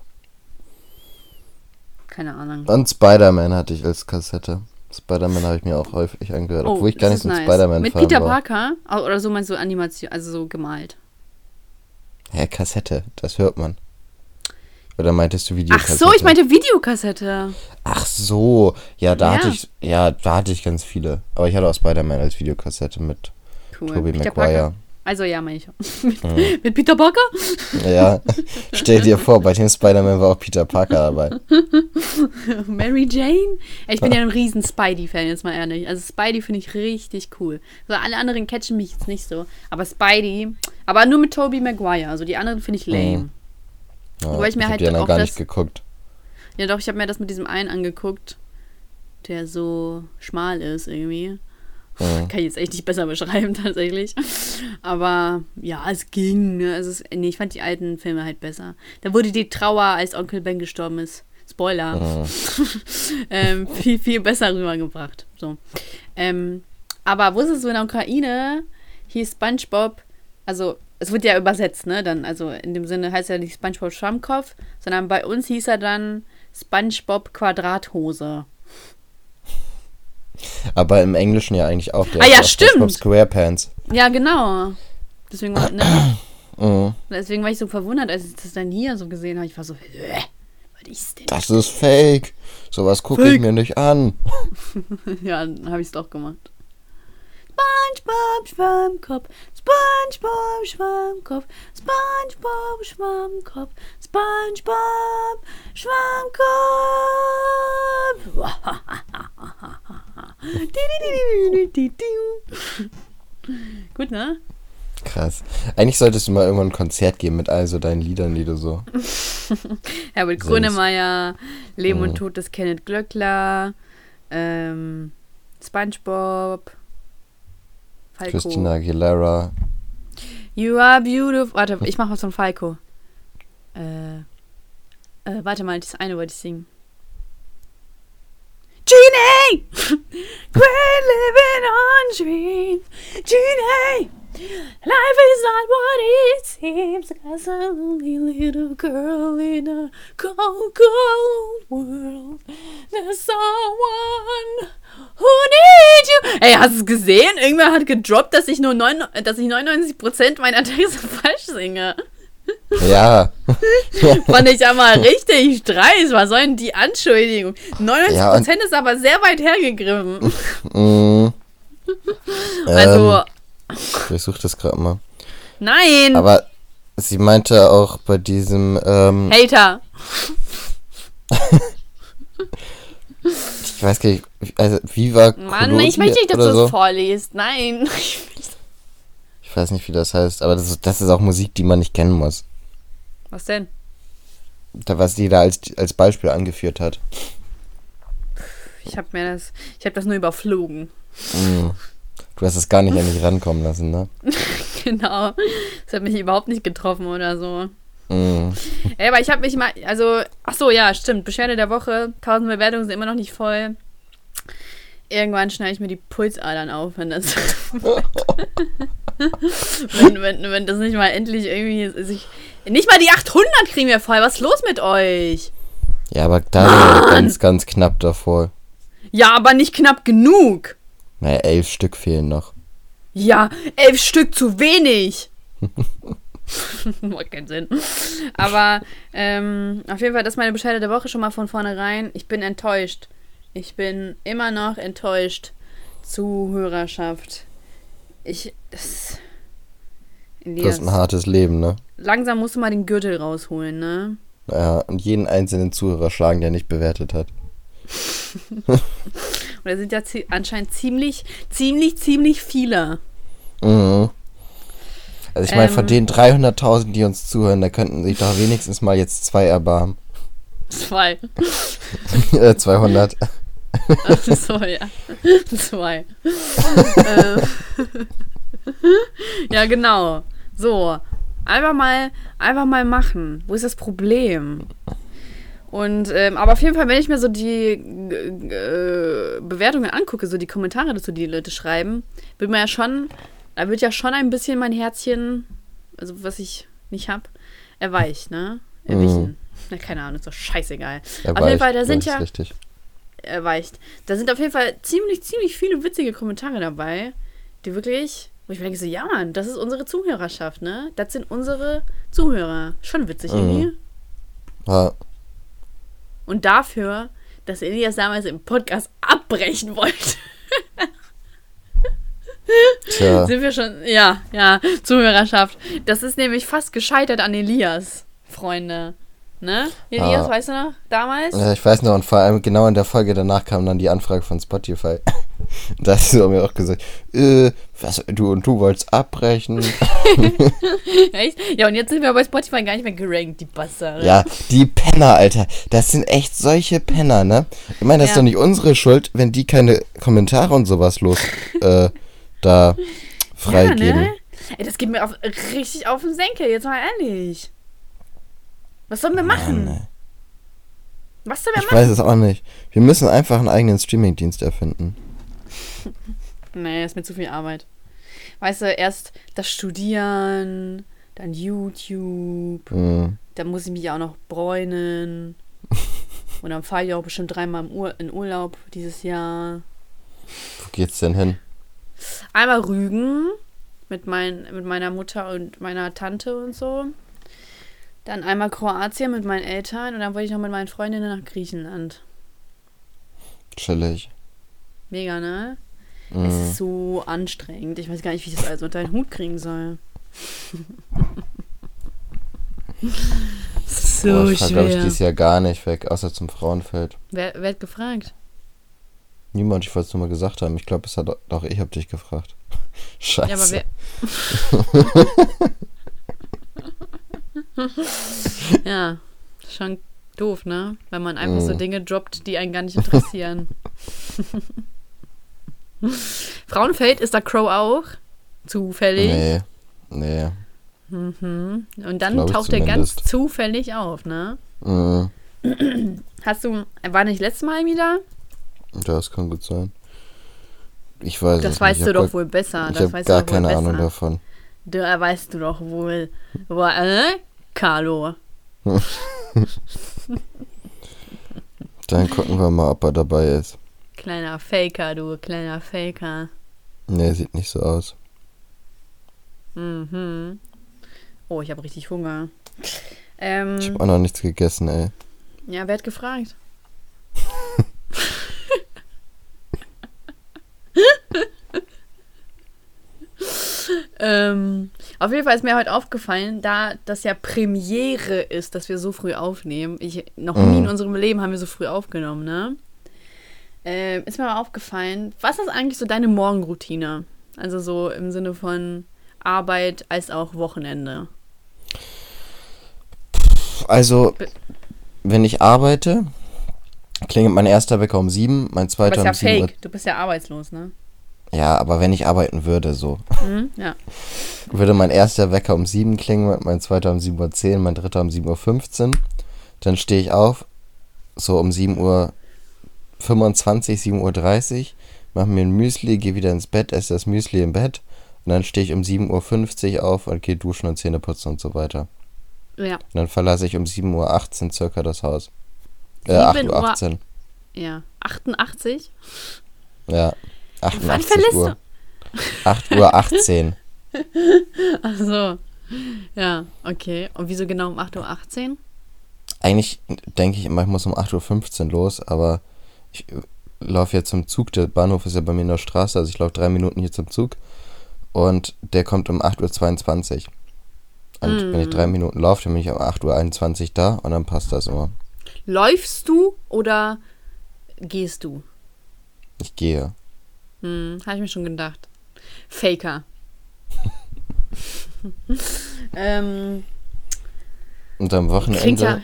Keine Ahnung. Und Spider-Man hatte ich als Kassette. Spider-Man habe ich mir auch häufig angehört, obwohl ich gar Oh, nicht so ein nice. Spider-Man-Fan Mit Peter war. Parker? Oder so meinst du Animation, also so gemalt. Hä, Kassette, das hört man. Oder meintest du Ach Videokassette? so, ich meinte Videokassette. Ach so, ja, da Ja. hatte ich, ja, da hatte ich ganz viele. Aber ich hatte auch Spider-Man als Videokassette mit Cool. Tobey Maguire. Parker. Also ja, meine ich. mit, mit Peter Parker? Ja, stell dir vor, bei dem Spider-Man war auch Peter Parker dabei. Mary Jane? Ich bin ja ein riesen Spidey-Fan, jetzt mal ehrlich. Also Spidey finde ich richtig cool. Also alle anderen catchen mich jetzt nicht so. Aber Spidey, aber nur mit Tobey Maguire. Also die anderen finde ich lame. Mhm. Ja, Wobei ich mir hab halt die ja noch auch gar das- nicht geguckt. Ja doch, ich habe mir das mit diesem einen angeguckt, der so schmal ist irgendwie. Mhm. Kann ich jetzt echt nicht besser beschreiben, tatsächlich. Aber ja, es ging. Ne? Also es, nee, ich fand die alten Filme halt besser. Da wurde die Trauer, als Onkel Ben gestorben ist. Spoiler. Mhm. ähm, viel, viel besser rübergebracht. So. Ähm, aber wusstest du, in der Ukraine hieß SpongeBob, also es wird ja übersetzt, ne? Dann, also in dem Sinne heißt er nicht SpongeBob Schwammkopf, sondern bei uns hieß er dann SpongeBob Quadrathose. Aber im Englischen ja eigentlich auch. Der Ah ja, stimmt. SpongeBob SquarePants. Ja, genau. Deswegen war, ne? Mhm. Deswegen war ich so verwundert, als ich das dann hier so gesehen habe. Ich war so, hä? Was ist denn? Das ist fake. Sowas gucke ich mir nicht an. Ja, dann habe ich es doch gemacht. SpongeBob Schwammkopf, SpongeBob Schwammkopf, SpongeBob Schwammkopf, SpongeBob Schwammkopf. Gut, ne? Krass. Eigentlich solltest du mal irgendwann ein Konzert geben mit all so deinen Liedern, die du so. Herbert. Grönemeyer, Leben Mhm. und Tod des Kenneth Glöckler, ähm, SpongeBob, Falco. Christina Aguilera. You are beautiful. Warte, ich mach was von Falco. Äh, äh, warte mal, das eine wollte ich singen. Genie! Great living on dreams. Genie! Life is not what it seems. Cause I'm only a little girl in a cold, cold world. There's someone who needs you. Ey, hast du es gesehen? Irgendwer hat gedroppt, dass ich nur 9, dass ich 99% meiner Texte falsch singe. Ja. Fand ich aber richtig dreist. Was soll denn die Anschuldigung? 99% Ja, ist aber sehr weit hergegriffen. mm. Also, Ähm, ich suche das gerade mal. nein. Aber sie meinte auch bei diesem, ähm, Hater. ich weiß gar nicht, also Viva Mann, Colodi ich möchte nicht, dass du so. es vorliest. Nein. Ich weiß nicht, wie das heißt, aber das ist, das ist auch Musik, die man nicht kennen muss. Was denn? Da, was die da als, als Beispiel angeführt hat. Ich habe mir das, ich habe das nur überflogen. Mm. Du hast es gar nicht an dich rankommen lassen, ne? Genau. Das hat mich überhaupt nicht getroffen oder so. Mm. Ey, aber ich habe mich mal, also, ach so, ja, stimmt. Beschwerde der Woche, 1000 Bewertungen sind immer noch nicht voll. Irgendwann schneide ich mir die Pulsadern auf, wenn das, wenn, wenn, wenn das nicht mal endlich irgendwie sich, nicht mal die 800 kriegen wir voll. Was ist los mit euch? Ja, aber da sind wir ganz, ganz knapp davor. Ja, aber nicht knapp genug. Naja, elf Stück fehlen noch. Ja, elf Stück zu wenig. Macht keinen Sinn. Aber ähm, auf jeden Fall, das ist meine Bescheide der Woche schon mal von vornherein. Ich bin enttäuscht. Ich bin immer noch enttäuscht. Zuhörerschaft. Ich. Das. Du Elias, hast ein hartes Leben, ne? langsam musst du mal den Gürtel rausholen, ne? Ja, und jeden einzelnen Zuhörer schlagen, der nicht bewertet hat. Und da sind ja anscheinend ziemlich, ziemlich, ziemlich viele. Mhm. Also ich meine, von Ähm. den 300.000, die uns zuhören, da könnten sich doch wenigstens mal jetzt zwei erbarmen. Zwei. äh, 200. Ach so, ja. Zwei. ähm. ja, genau. So. Einfach mal, einfach mal machen. Wo ist das Problem? Und, ähm, aber auf jeden Fall, wenn ich mir so die äh, Bewertungen angucke, so die Kommentare dazu, die die Leute schreiben, wird man ja schon, da wird ja schon ein bisschen mein Herzchen, also was ich nicht hab, erweicht, ne? Erwichen. Na, keine Ahnung, ist doch scheißegal. Er auf jeden Fall, da sind ja, Richtig. Erweicht. Da sind auf jeden Fall ziemlich, ziemlich viele witzige Kommentare dabei, die wirklich, wo ich mir denke, so, ja, Mann, das ist unsere Zuhörerschaft, ne? Das sind unsere Zuhörer. Schon witzig, Mhm. irgendwie. Ja, Und dafür, dass Elias damals im Podcast abbrechen wollte, tja. sind wir schon, ja, ja, Zuhörerschaft. Das ist nämlich fast gescheitert an Elias, Freunde. Ne? Elias, Ah. weißt du noch? Damals? Ja, ich weiß noch, und vor allem genau in der Folge danach kam dann die Anfrage von Spotify. da hast du mir auch gesagt, äh, was, du und du wolltest abbrechen. Echt? Ja, und jetzt sind wir bei Spotify gar nicht mehr gerankt, die Bastarde. ja, die Penner, Alter. Das sind echt solche Penner, ne? Ich meine, das ist Ja. doch nicht unsere Schuld, wenn die keine Kommentare und sowas los äh, da freigeben. Ja, ne? Ey, das geht mir auf, richtig auf den Senkel, jetzt mal ehrlich. Was sollen wir machen? Mann. Was sollen wir Ich machen? weiß es auch nicht. Wir müssen einfach einen eigenen Streamingdienst erfinden. Nee, ist mir zu viel Arbeit. Weißt du, erst das Studieren, dann YouTube, Mhm. dann muss ich mich auch noch bräunen. Und dann fahre ich auch bestimmt dreimal im Ur in Urlaub dieses Jahr. Wo geht's denn hin? Einmal Rügen mit, mein, mit meiner Mutter und meiner Tante und so. Dann einmal Kroatien mit meinen Eltern und dann wollte ich noch mit meinen Freundinnen nach Griechenland. Chillig. Mega, ne? Es Mhm. ist so anstrengend. Ich weiß gar nicht, wie ich das alles unter den Hut kriegen soll. so Boah, ich fahr, glaube ich, schwer. dieses Jahr gar nicht weg, außer zum Frauenfeld. Wer, wer hat gefragt? Niemand, ich wollte es nur mal gesagt haben. Ich glaube, es hat doch ich habe dich gefragt. Scheiße. Ja, aber wer. ja, schon doof, ne? Wenn man einfach so Mhm. Dinge droppt, die einen gar nicht interessieren. Frauenfeld ist da Crow auch? Zufällig. Nee. Nee. Mhm. Und dann Glaub taucht er ganz zufällig auf, ne? Mhm. Hast du, war nicht letztes Mal wieder? Das kann gut sein. Ich weiß Das nicht. weißt ich du doch wohl besser. Ich habe gar keine besser. Ahnung davon. Da weißt du doch wohl. Wo, äh? Carlo. Dann gucken wir mal, ob er dabei ist. Kleiner Faker, du, kleiner Faker. Nee, sieht nicht so aus. Mhm. Oh, ich habe richtig Hunger. Ähm, Ich habe auch noch nichts gegessen, ey. ja, wer hat gefragt? ähm, auf jeden Fall ist mir heute aufgefallen, da das ja Premiere ist, dass wir so früh aufnehmen. Ich, noch nie in Mhm. unserem Leben haben wir so früh aufgenommen, ne? Ähm, ist mir mal aufgefallen, was ist eigentlich so deine Morgenroutine? Also so im Sinne von Arbeit als auch Wochenende. Also, wenn ich arbeite, klingelt mein erster Wecker um sieben, mein Du zweiter bist ja um sieben Uhr. fake, du bist ja arbeitslos, ne? Ja, aber wenn ich arbeiten würde, so, Mhm, ja. würde mein erster Wecker um sieben klingen, mein zweiter um 7.10 Uhr, mein dritter um 7.15 Uhr. Dann stehe ich auf, so um 7 Uhr 25, 7.30 Uhr, mache mir ein Müsli, gehe wieder ins Bett, esse das Müsli im Bett und dann stehe ich um 7.50 Uhr auf und gehe duschen und Zähne putzen und so weiter. Ja, Und dann verlasse ich um 7.18 Uhr circa das Haus. Äh, 8.18 Uhr. ja. 88? Ja. Wann 88 verlässt Uhr. 8 Uhr 18. Ach so. Ja, okay. Und wieso genau um 8.18 Uhr? Eigentlich denke ich immer, ich muss um 8.15 Uhr los, aber ich laufe jetzt zum Zug. Der Bahnhof ist ja bei mir in der Straße, also ich laufe drei Minuten hier zum Zug. Und der kommt um 8.22 Uhr. Und wenn ich drei Minuten laufe, dann bin ich um 8.21 Uhr da und dann passt das immer. Läufst du oder gehst du? Ich gehe. Hm, habe ich mir schon gedacht. Faker. ähm, Und am klingt Wochenende ja,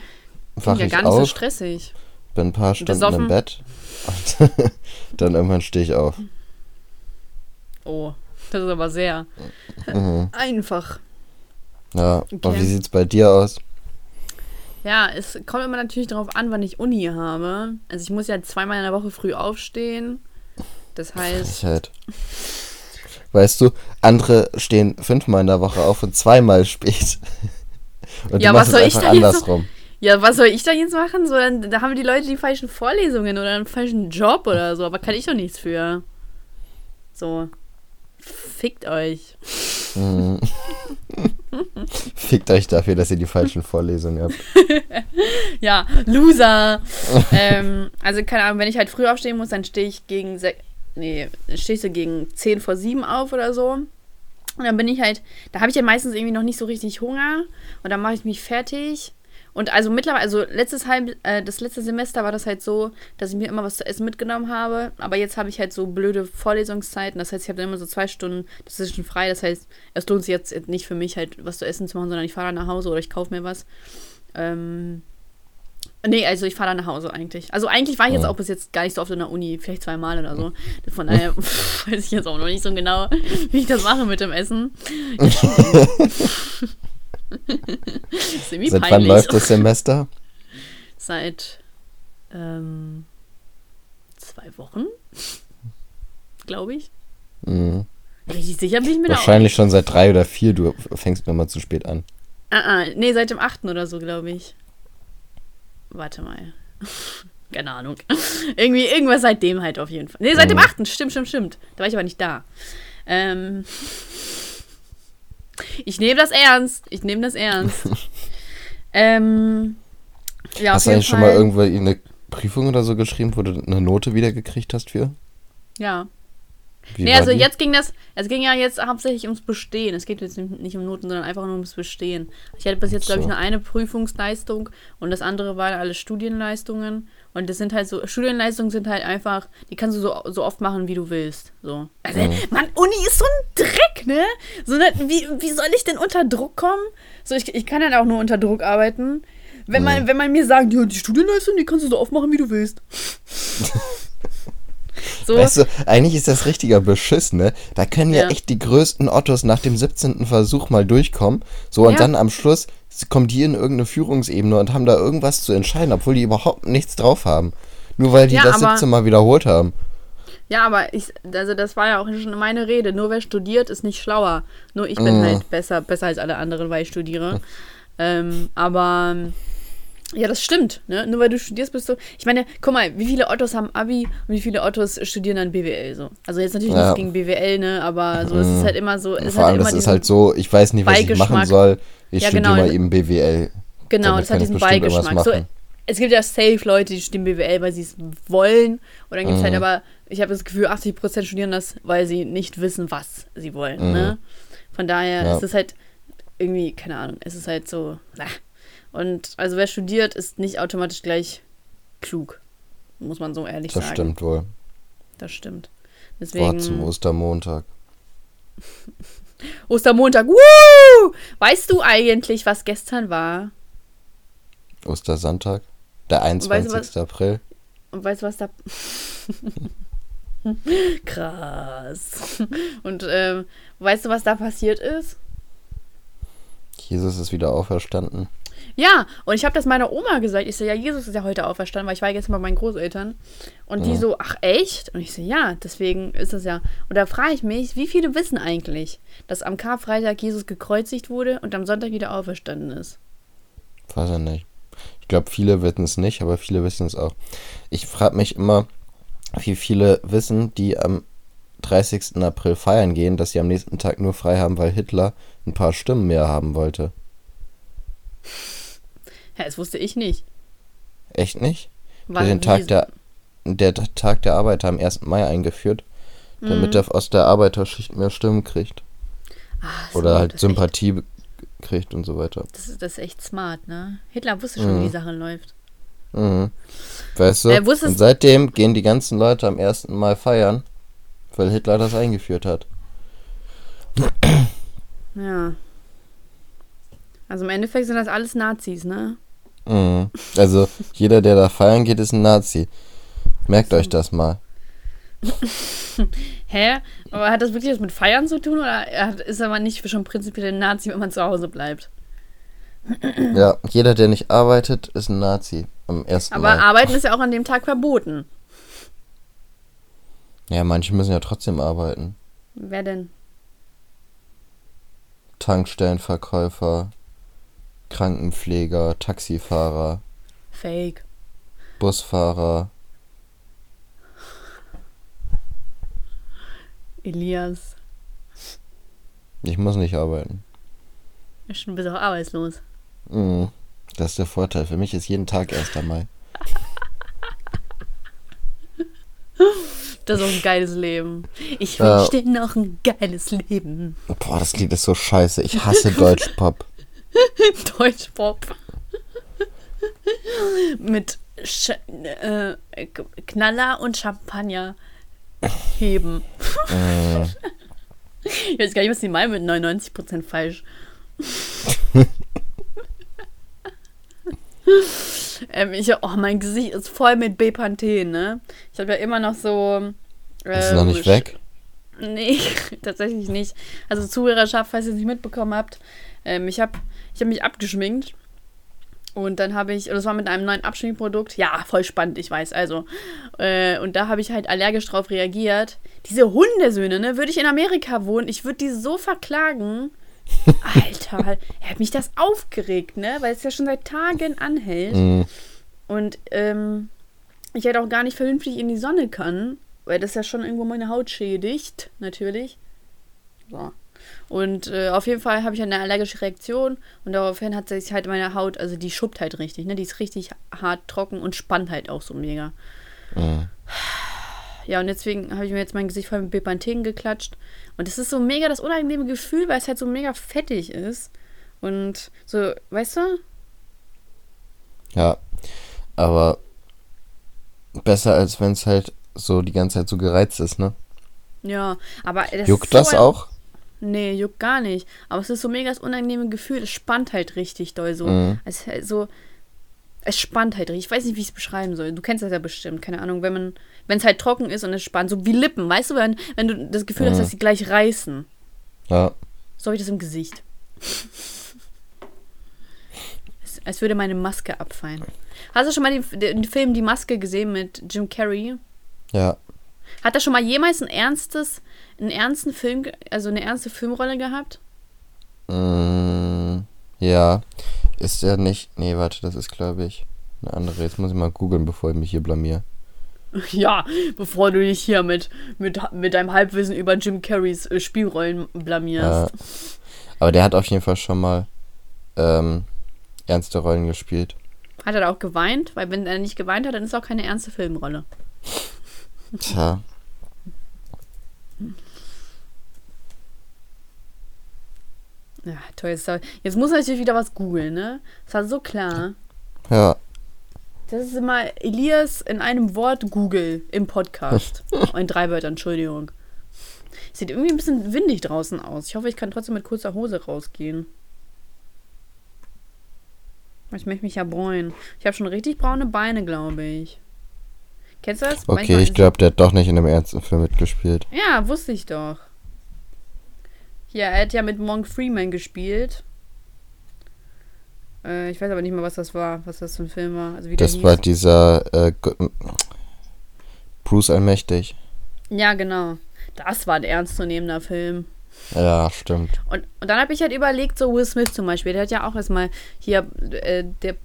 wache klingt ja ich gar nicht so auf, stressig. bin ein paar Stunden Besoffen? im Bett und dann irgendwann stehe ich auf. Oh, das ist aber sehr Mhm. einfach. Ja, und Okay. wie sieht's bei dir aus? Ja, es kommt immer natürlich darauf an, wann ich Uni habe. Also ich muss ja zweimal in der Woche früh aufstehen. Das heißt, Frechheit. Weißt du, andere stehen fünfmal in der Woche auf und zweimal spät. Und Ja, was soll ich da jetzt andersrum. ja, was soll ich da jetzt machen? So, dann da haben die Leute die falschen Vorlesungen oder einen falschen Job oder so, aber kann ich doch nichts für. So. Fickt euch. Mhm. Fickt euch dafür, dass ihr die falschen Vorlesungen habt. Ja, Loser. ähm, also keine Ahnung, wenn ich halt früh aufstehen muss, dann stehe ich gegen nee, ich so gegen 10 vor 7 auf oder so. Und dann bin ich halt, da habe ich ja meistens irgendwie noch nicht so richtig Hunger und dann mache ich mich fertig. Und also mittlerweile, also letztes halb, äh, das letzte Semester war das halt so, dass ich mir immer was zu essen mitgenommen habe. Aber jetzt habe ich halt so blöde Vorlesungszeiten. Das heißt, ich habe dann immer so zwei Stunden dazwischen frei. Das heißt, es lohnt sich jetzt nicht für mich halt was zu essen zu machen, sondern ich fahre dann nach Hause oder ich kaufe mir was. Ähm, nee, also ich fahre dann nach Hause eigentlich. Also eigentlich war ich jetzt Ja. auch bis jetzt gar nicht so oft in der Uni, vielleicht zweimal oder so. Von daher weiß ich jetzt auch noch nicht so genau, wie ich das mache mit dem Essen. Semi Seit wann läuft das Semester? Seit ähm, zwei Wochen, glaube ich. Mhm. Richtig sicher bin ich mir da. Wahrscheinlich schon seit drei oder vier. Du fängst mir mal zu spät an. Ah, ah, nee, seit dem 8. oder so, glaube ich. Warte mal. Keine Ahnung. Irgendwie, irgendwas seitdem halt auf jeden Fall. Nee, seit dem Mhm. 8. Stimmt, stimmt, stimmt. Da war ich aber nicht da. Ähm, ich nehme das ernst. Ich nehme das ernst. ähm, ja, hast du eigentlich schon mal irgendwo eine Prüfung oder so geschrieben, wo du eine Note wiedergekriegt hast für? Ja. Wie nee, also die? jetzt ging das, es ging ja jetzt hauptsächlich ums Bestehen. Es geht jetzt nicht um Noten, sondern einfach nur ums Bestehen. Ich hatte bis jetzt, glaube ich, So. nur eine Prüfungsleistung und das andere waren alle Studienleistungen. Und das sind halt so, Studienleistungen sind halt einfach, die kannst du so, so oft machen, wie du willst. So. Also, Mhm. Mann, Uni ist so ein Dreck, ne? So, ne wie, wie soll ich denn unter Druck kommen? So, ich, ich kann halt auch nur unter Druck arbeiten. Wenn man, wenn man mir sagt, ja, die Studienleistung, die kannst du so oft machen, wie du willst. so, Weißt du, eigentlich ist das richtiger Beschiss, ne? Da können ja, Ja. echt die größten Ottos nach dem 17. Versuch mal durchkommen. So, und Ja. dann am Schluss kommen die in irgendeine Führungsebene und haben da irgendwas zu entscheiden, obwohl die überhaupt nichts drauf haben. Nur weil die Ja, das aber- 17 Mal wiederholt haben. Ja, aber ich, also das war ja auch schon meine Rede. Nur wer studiert, ist nicht schlauer. Nur ich bin Mhm. halt besser, besser als alle anderen, weil ich studiere. Ähm, aber ja, das stimmt. Ne? Nur weil du studierst, bist du. Ich meine, guck mal, wie viele Ottos haben Abi und wie viele Ottos studieren dann BWL so. Also jetzt natürlich Ja. nichts gegen BWL, ne? Aber so, es ist halt immer so. Es Vor hat allem, immer das ist halt so, ich weiß nicht, was ich machen soll. Ich Ja, studiere genau. mal eben BWL. Genau, Damit das hat diesen Beigeschmack. So, es gibt ja safe Leute, die studieren BWL, weil sie es wollen. Und dann gibt es halt Mhm. aber, ich habe das Gefühl, 80% studieren das, weil sie nicht wissen, was sie wollen. Mhm. Ne? Von daher Ja. ist es halt irgendwie, keine Ahnung, es ist halt so. Na. Und also wer studiert, ist nicht automatisch gleich klug. Muss man so ehrlich Das sagen. stimmt wohl. Das stimmt. Deswegen. zum Ostermontag. Ostermontag. Woo! Weißt du eigentlich, was gestern war? Ostersonntag. Der 21. was- April. Und weißt du, was da. Krass. Und ähm, weißt du, was da passiert ist? Jesus ist wieder auferstanden. Ja, und ich habe das meiner Oma gesagt. Ich so, ja, Jesus ist ja heute auferstanden, weil ich war gestern bei meinen Großeltern. Und die Ja. so, ach echt? Und ich so, ja, deswegen ist das ja. Und da frage ich mich, wie viele wissen eigentlich, dass am Karfreitag Jesus gekreuzigt wurde und am Sonntag wieder auferstanden ist? Weiß er nicht. Ich glaube, viele wissen es nicht, aber viele wissen es auch. Ich frage mich immer, wie viele wissen, die am 30. April feiern gehen, dass sie am nächsten Tag nur frei haben, weil Hitler ein paar Stimmen mehr haben wollte. Ja, das wusste ich nicht. Echt nicht? War den Tag der, der Tag der Arbeiter am 1. Mai eingeführt, damit Mhm. er aus der Arbeiterschicht mehr Stimmen kriegt. Ah, so, Oder halt echt- Sympathie be- kriegt und so weiter. Das ist, das ist echt smart, ne? Hitler wusste schon, Mhm. wie die Sache läuft. Mhm. Weißt du? Äh, Und seitdem gehen die ganzen Leute am ersten Mal feiern, weil Hitler das eingeführt hat. Ja. Also im Endeffekt sind das alles Nazis, ne? Mhm. Also jeder, der da feiern geht, ist ein Nazi. Merkt euch das mal. Hä? Aber hat das wirklich was mit Feiern zu tun oder ist er mal nicht schon prinzipiell ein Nazi, wenn man zu Hause bleibt? Ja, jeder, der nicht arbeitet, ist ein Nazi am ersten Aber Mal. arbeiten ist ja auch an dem Tag verboten. Ja, manche müssen ja trotzdem arbeiten. Wer denn? Tankstellenverkäufer, Krankenpfleger, Taxifahrer, Fake. Busfahrer. Elias. Ich muss nicht arbeiten. Ist schon ein bisschen arbeitslos. Mhm. Das ist der Vorteil. Für mich ist jeden Tag 1. Mai. Das ist auch ein geiles Leben. Ich wünsche dir noch ein geiles Leben. Boah, das Lied ist so scheiße. Ich hasse Deutschpop. Deutschpop. Mit Sch äh, Knaller und Champagner heben. Mhm. Ich weiß gar nicht, was die meinen mit 99% falsch. ähm, ich, oh, mein Gesicht ist voll mit Bepanthen, ne? Ich habe ja immer noch so. Ist es noch nicht ähm, weg? Nee, tatsächlich nicht. Also Zuhörerschaft, falls ihr es nicht mitbekommen habt, ähm, ich habe ich hab mich abgeschminkt und dann habe ich, und das war mit einem neuen Abschminkprodukt, ja, voll spannend, ich weiß, also. Äh, und da habe ich halt allergisch drauf reagiert. Diese Hundesöhne, ne, würde ich in Amerika wohnen, ich würde die so verklagen. Alter, er hat mich das aufgeregt, ne, weil es ja schon seit Tagen anhält. Mhm. Und ähm, ich halt auch gar nicht vernünftig in die Sonne kann, weil das ja schon irgendwo meine Haut schädigt, natürlich. So. Und äh, auf jeden Fall habe ich eine allergische Reaktion und daraufhin hat sich halt meine Haut, also die schuppt halt richtig, ne? Die ist richtig hart trocken und spannt halt auch so mega. Mhm. Ja, und deswegen habe ich mir jetzt mein Gesicht voll mit Bepanthen geklatscht. Und es ist so mega das unangenehme Gefühl, weil es halt so mega fettig ist. Und so, weißt du? Ja. Aber besser als wenn es halt so die ganze Zeit so gereizt ist, ne? Ja, aber das Juckt ist so das auch? Nee, juckt gar nicht. Aber es ist so mega das unangenehme Gefühl. Es spannt halt richtig doll so. Mhm. Es, so, es spannt halt richtig. Ich weiß nicht, wie ich es beschreiben soll. Du kennst das ja bestimmt. Keine Ahnung, wenn man, wenn es halt trocken ist und es spannt. So wie Lippen. Weißt du, wenn, wenn du das Gefühl hast, Mhm. dass sie gleich reißen. Ja. So habe ich das im Gesicht. es, als würde meine Maske abfallen. Hast du schon mal den, den Film Die Maske gesehen mit Jim Carrey? Ja. Hat er schon mal jemals ein ernstes, einen ernsten Film, also eine ernste Filmrolle gehabt? Mm, ja. Ist er nicht. Nee, warte, das ist, glaube ich, eine andere. Jetzt muss ich mal googeln, bevor ich mich hier blamier. Ja, bevor du dich hier mit, mit, mit deinem Halbwissen über Jim Carreys äh, Spielrollen Ja. blamierst. Aber der hat auf jeden Fall schon mal ähm, ernste Rollen gespielt. Hat er da auch geweint? Weil wenn er nicht geweint hat, dann ist auch keine ernste Filmrolle. Tja. Ja, toll. Jetzt, jetzt muss natürlich wieder was googeln, ne? Das war so klar. Ja. Das ist immer Elias in einem Wort Google im Podcast. Oh, in drei Wörtern, Entschuldigung. Sieht irgendwie ein bisschen windig draußen aus. Ich hoffe, ich kann trotzdem mit kurzer Hose rausgehen. Ich möchte mich ja bräunen. Ich habe schon richtig braune Beine, glaube ich. Kennst du das? Okay, Manchmal- ich glaube, der hat doch nicht in einem ernsten Film mitgespielt. Ja, wusste ich doch. Ja, er hat ja mit Monk Freeman gespielt. Äh, ich weiß aber nicht mehr, was das war, was das für ein Film war. Also wie Das war dieser äh, Bruce Allmächtig. Ja, genau. Das war ein ernstzunehmender Film. Ja, stimmt. Und, und dann habe ich halt überlegt, so Will Smith zum Beispiel, der hat ja auch erstmal hier äh, der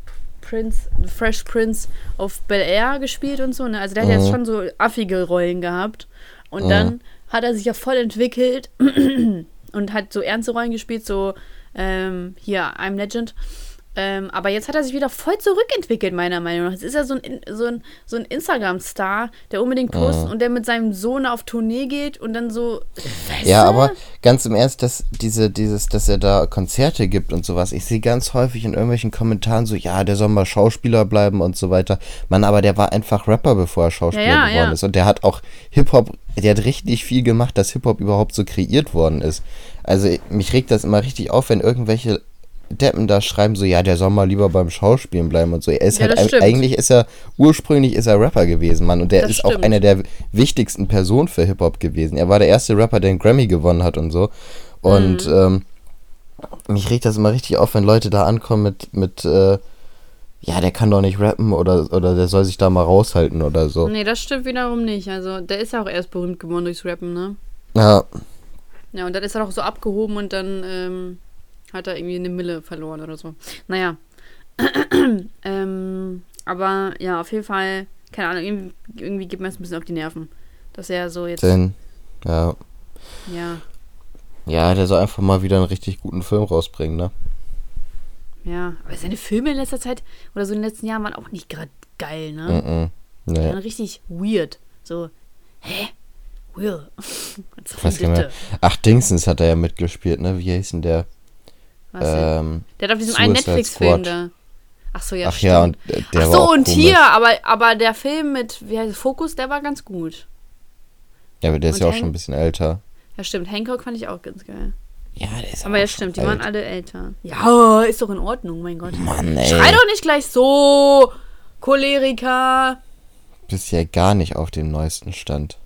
Prince, Fresh Prince of Bel Air gespielt und so, ne? Also der hat Mhm. jetzt schon so affige Rollen gehabt. Und Mhm. dann hat er sich ja voll entwickelt und hat so ernste Rollen gespielt, so ähm, hier, I'm Legend. Ähm, aber jetzt hat er sich wieder voll zurückentwickelt, meiner Meinung nach. Jetzt ist er so ein, so ein, so ein Instagram-Star, der unbedingt postet Mhm. und der mit seinem Sohn auf Tournee geht und dann so. Weißt Ja, du? aber ganz im Ernst, dass diese, dieses, dass er da Konzerte gibt und sowas. Ich sehe ganz häufig in irgendwelchen Kommentaren so, ja, der soll mal Schauspieler bleiben und so weiter. Mann, aber der war einfach Rapper, bevor er Schauspieler Ja, ja, geworden ja. ist. Und der hat auch Hip-Hop, der hat richtig viel gemacht, dass Hip-Hop überhaupt so kreiert worden ist. Also mich regt das immer richtig auf, wenn irgendwelche Deppen da schreiben so, ja, der soll mal lieber beim Schauspielen bleiben und so. Er ist Ja, halt, stimmt. eigentlich ist er, ursprünglich ist er Rapper gewesen, Mann. Und der Das ist auch stimmt. einer der wichtigsten Personen für Hip-Hop gewesen. Er war der erste Rapper, der einen Grammy gewonnen hat und so. Und Mhm. ähm, mich regt das immer richtig auf, wenn Leute da ankommen mit, mit äh, ja, der kann doch nicht rappen oder, oder der soll sich da mal raushalten oder so. Nee, das stimmt wiederum nicht. Also, der ist ja auch erst berühmt geworden durchs Rappen, ne? Ja, Ja, und dann ist er doch so abgehoben und dann ähm, hat er irgendwie eine Mille verloren oder so. Naja. ähm, aber ja, auf jeden Fall, keine Ahnung, irgendwie, irgendwie geht mir das ein bisschen auf die Nerven. Dass er so jetzt, denn, ja. ja, Ja, der soll einfach mal wieder einen richtig guten Film rausbringen, ne? ja. Aber seine Filme in letzter Zeit oder so in den letzten Jahren waren auch nicht gerade geil, ne? Mhm. Die Nee. waren richtig weird. So, hä? Will. Was mehr. Ach, Dingsens hat er ja mitgespielt, ne? Wie hieß denn der? Was? Ähm, Der hat auf diesem einen Suicide Netflix-Film Squad. da. Ach so, ja, ach ja, stimmt. und äh, der Ach so, und komisch. hier, aber, aber der Film mit, wie heißt es, Fokus, der war ganz gut. Ja, aber der ist und ja auch Hank- schon ein bisschen älter. Ja, stimmt. Hancock fand ich auch ganz geil. Ja, der ist Aber ja, stimmt, die alt. waren alle älter. Ja, ist doch in Ordnung, mein Gott. Mann, ey. Schrei doch nicht gleich so, Choleriker. Bist ja gar nicht auf dem neuesten Stand.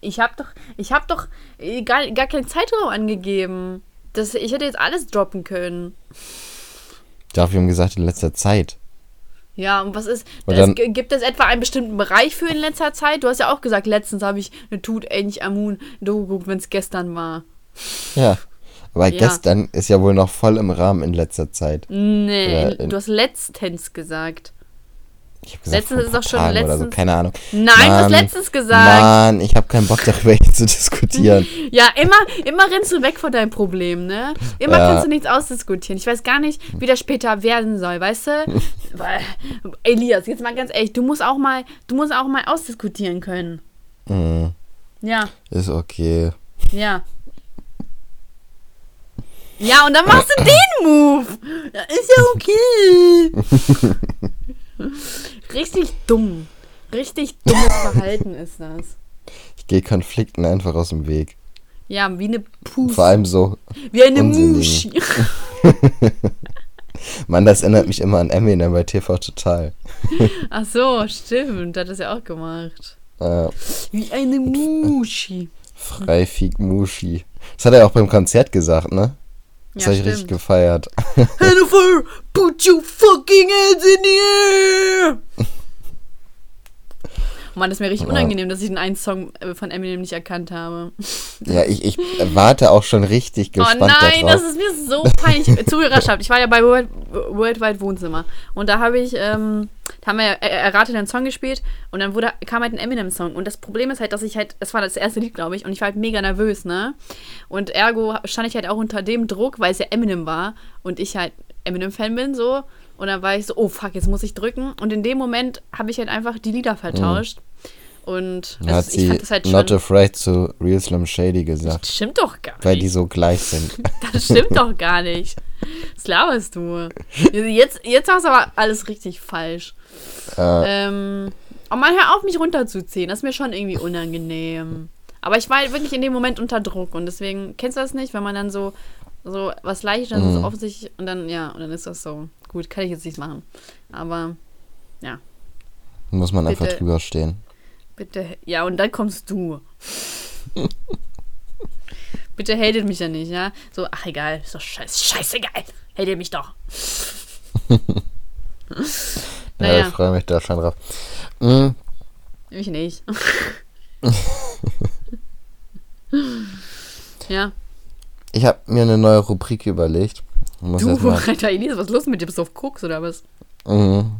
Ich hab doch, ich hab doch äh, gar, gar keinen Zeitraum angegeben. Das, ich hätte jetzt alles droppen können. Dafür haben gesagt, in letzter Zeit. Ja, und was ist, es, dann- g- gibt es etwa einen bestimmten Bereich für in letzter Zeit? Du hast ja auch gesagt, letztens habe ich eine Tut Ähnlich Amun Doku geguckt, wenn es gestern war. Ja. Aber Ja. gestern ist ja wohl noch voll im Rahmen in letzter Zeit. Nee, in- du hast letztens gesagt. Letztens ist doch schon Tagen oder so, letztens- keine Ahnung. Nein, du hast Mann, letztens gesagt. Mann, ich habe keinen Bock darüber jetzt zu diskutieren. Ja, immer, immer rennst du weg von deinem Problem, ne? Immer Ja. kannst du nichts ausdiskutieren. Ich weiß gar nicht, wie das später werden soll, weißt du? Elias, jetzt mal ganz ehrlich, du musst auch mal, du musst auch mal ausdiskutieren können. Mhm, Ja, ist okay. ja. Ja, und dann machst du den Move. Ist ja okay. Richtig dumm. Richtig dummes Verhalten ist das. Ich gehe Konflikten einfach aus dem Weg. Ja, wie eine Puss. Vor allem so, Wie eine. Muschi. Mann, das erinnert mich immer an Eminem bei TV Total. Ach so, stimmt. Hat das ja auch gemacht. Äh, Wie eine Muschi. Freifig Mushi. Das hat er auch beim Konzert gesagt, ne? Das Ja, habe ich richtig stimmt. gefeiert. Jennifer, put your fucking hands in the air! Mann, das ist mir richtig Ja. unangenehm, dass ich den einen Song äh, von Eminem nicht erkannt habe. Ja, ich, ich warte auch schon richtig Oh gespannt nein, darauf. das ist mir so peinlich. Zuhörerschaft. Ich war ja bei World, Worldwide Wohnzimmer. Und da habe ich, ähm, da haben wir er, errate den Song gespielt und dann wurde, kam halt ein Eminem-Song. Und das Problem ist halt, dass ich halt, das war das erste Lied, glaube ich, und ich war halt mega nervös, ne? Und ergo stand ich halt auch unter dem Druck, weil es ja Eminem war und ich halt Eminem-Fan bin, so. Und dann war ich so, oh fuck, jetzt muss ich drücken. Und in dem Moment habe ich halt einfach die Lieder vertauscht. Und Da hat also, ich sie fand das halt Not schon. Afraid zu Real Slim Shady gesagt, Stimmt doch gar nicht. weil die so gleich sind. Das stimmt doch gar nicht. Was laberst du? Jetzt, jetzt hast du aber alles richtig falsch. Äh, Ähm, oh man, hör auf, mich runterzuziehen. Das ist mir schon irgendwie unangenehm. Aber ich war halt wirklich in dem Moment unter Druck und deswegen, kennst du das nicht, wenn man dann so, so was leicht, dann ist es offensichtlich und dann, ja, und dann ist das so. Gut, kann ich jetzt nicht machen. Aber, muss man einfach bitte. drüber stehen. Bitte, ja, und dann kommst du. bitte hatet mich ja nicht, ja? So, ach egal, ist doch scheiß, scheißegal. Hatet mich doch. Ja, Naja. ich freue mich da schon drauf. Mm, Ich nicht. ja. Ich habe mir eine neue Rubrik überlegt. Muss Du, Alter, Elise, was ist los mit dir? Bist du auf Koks oder was? Mhm.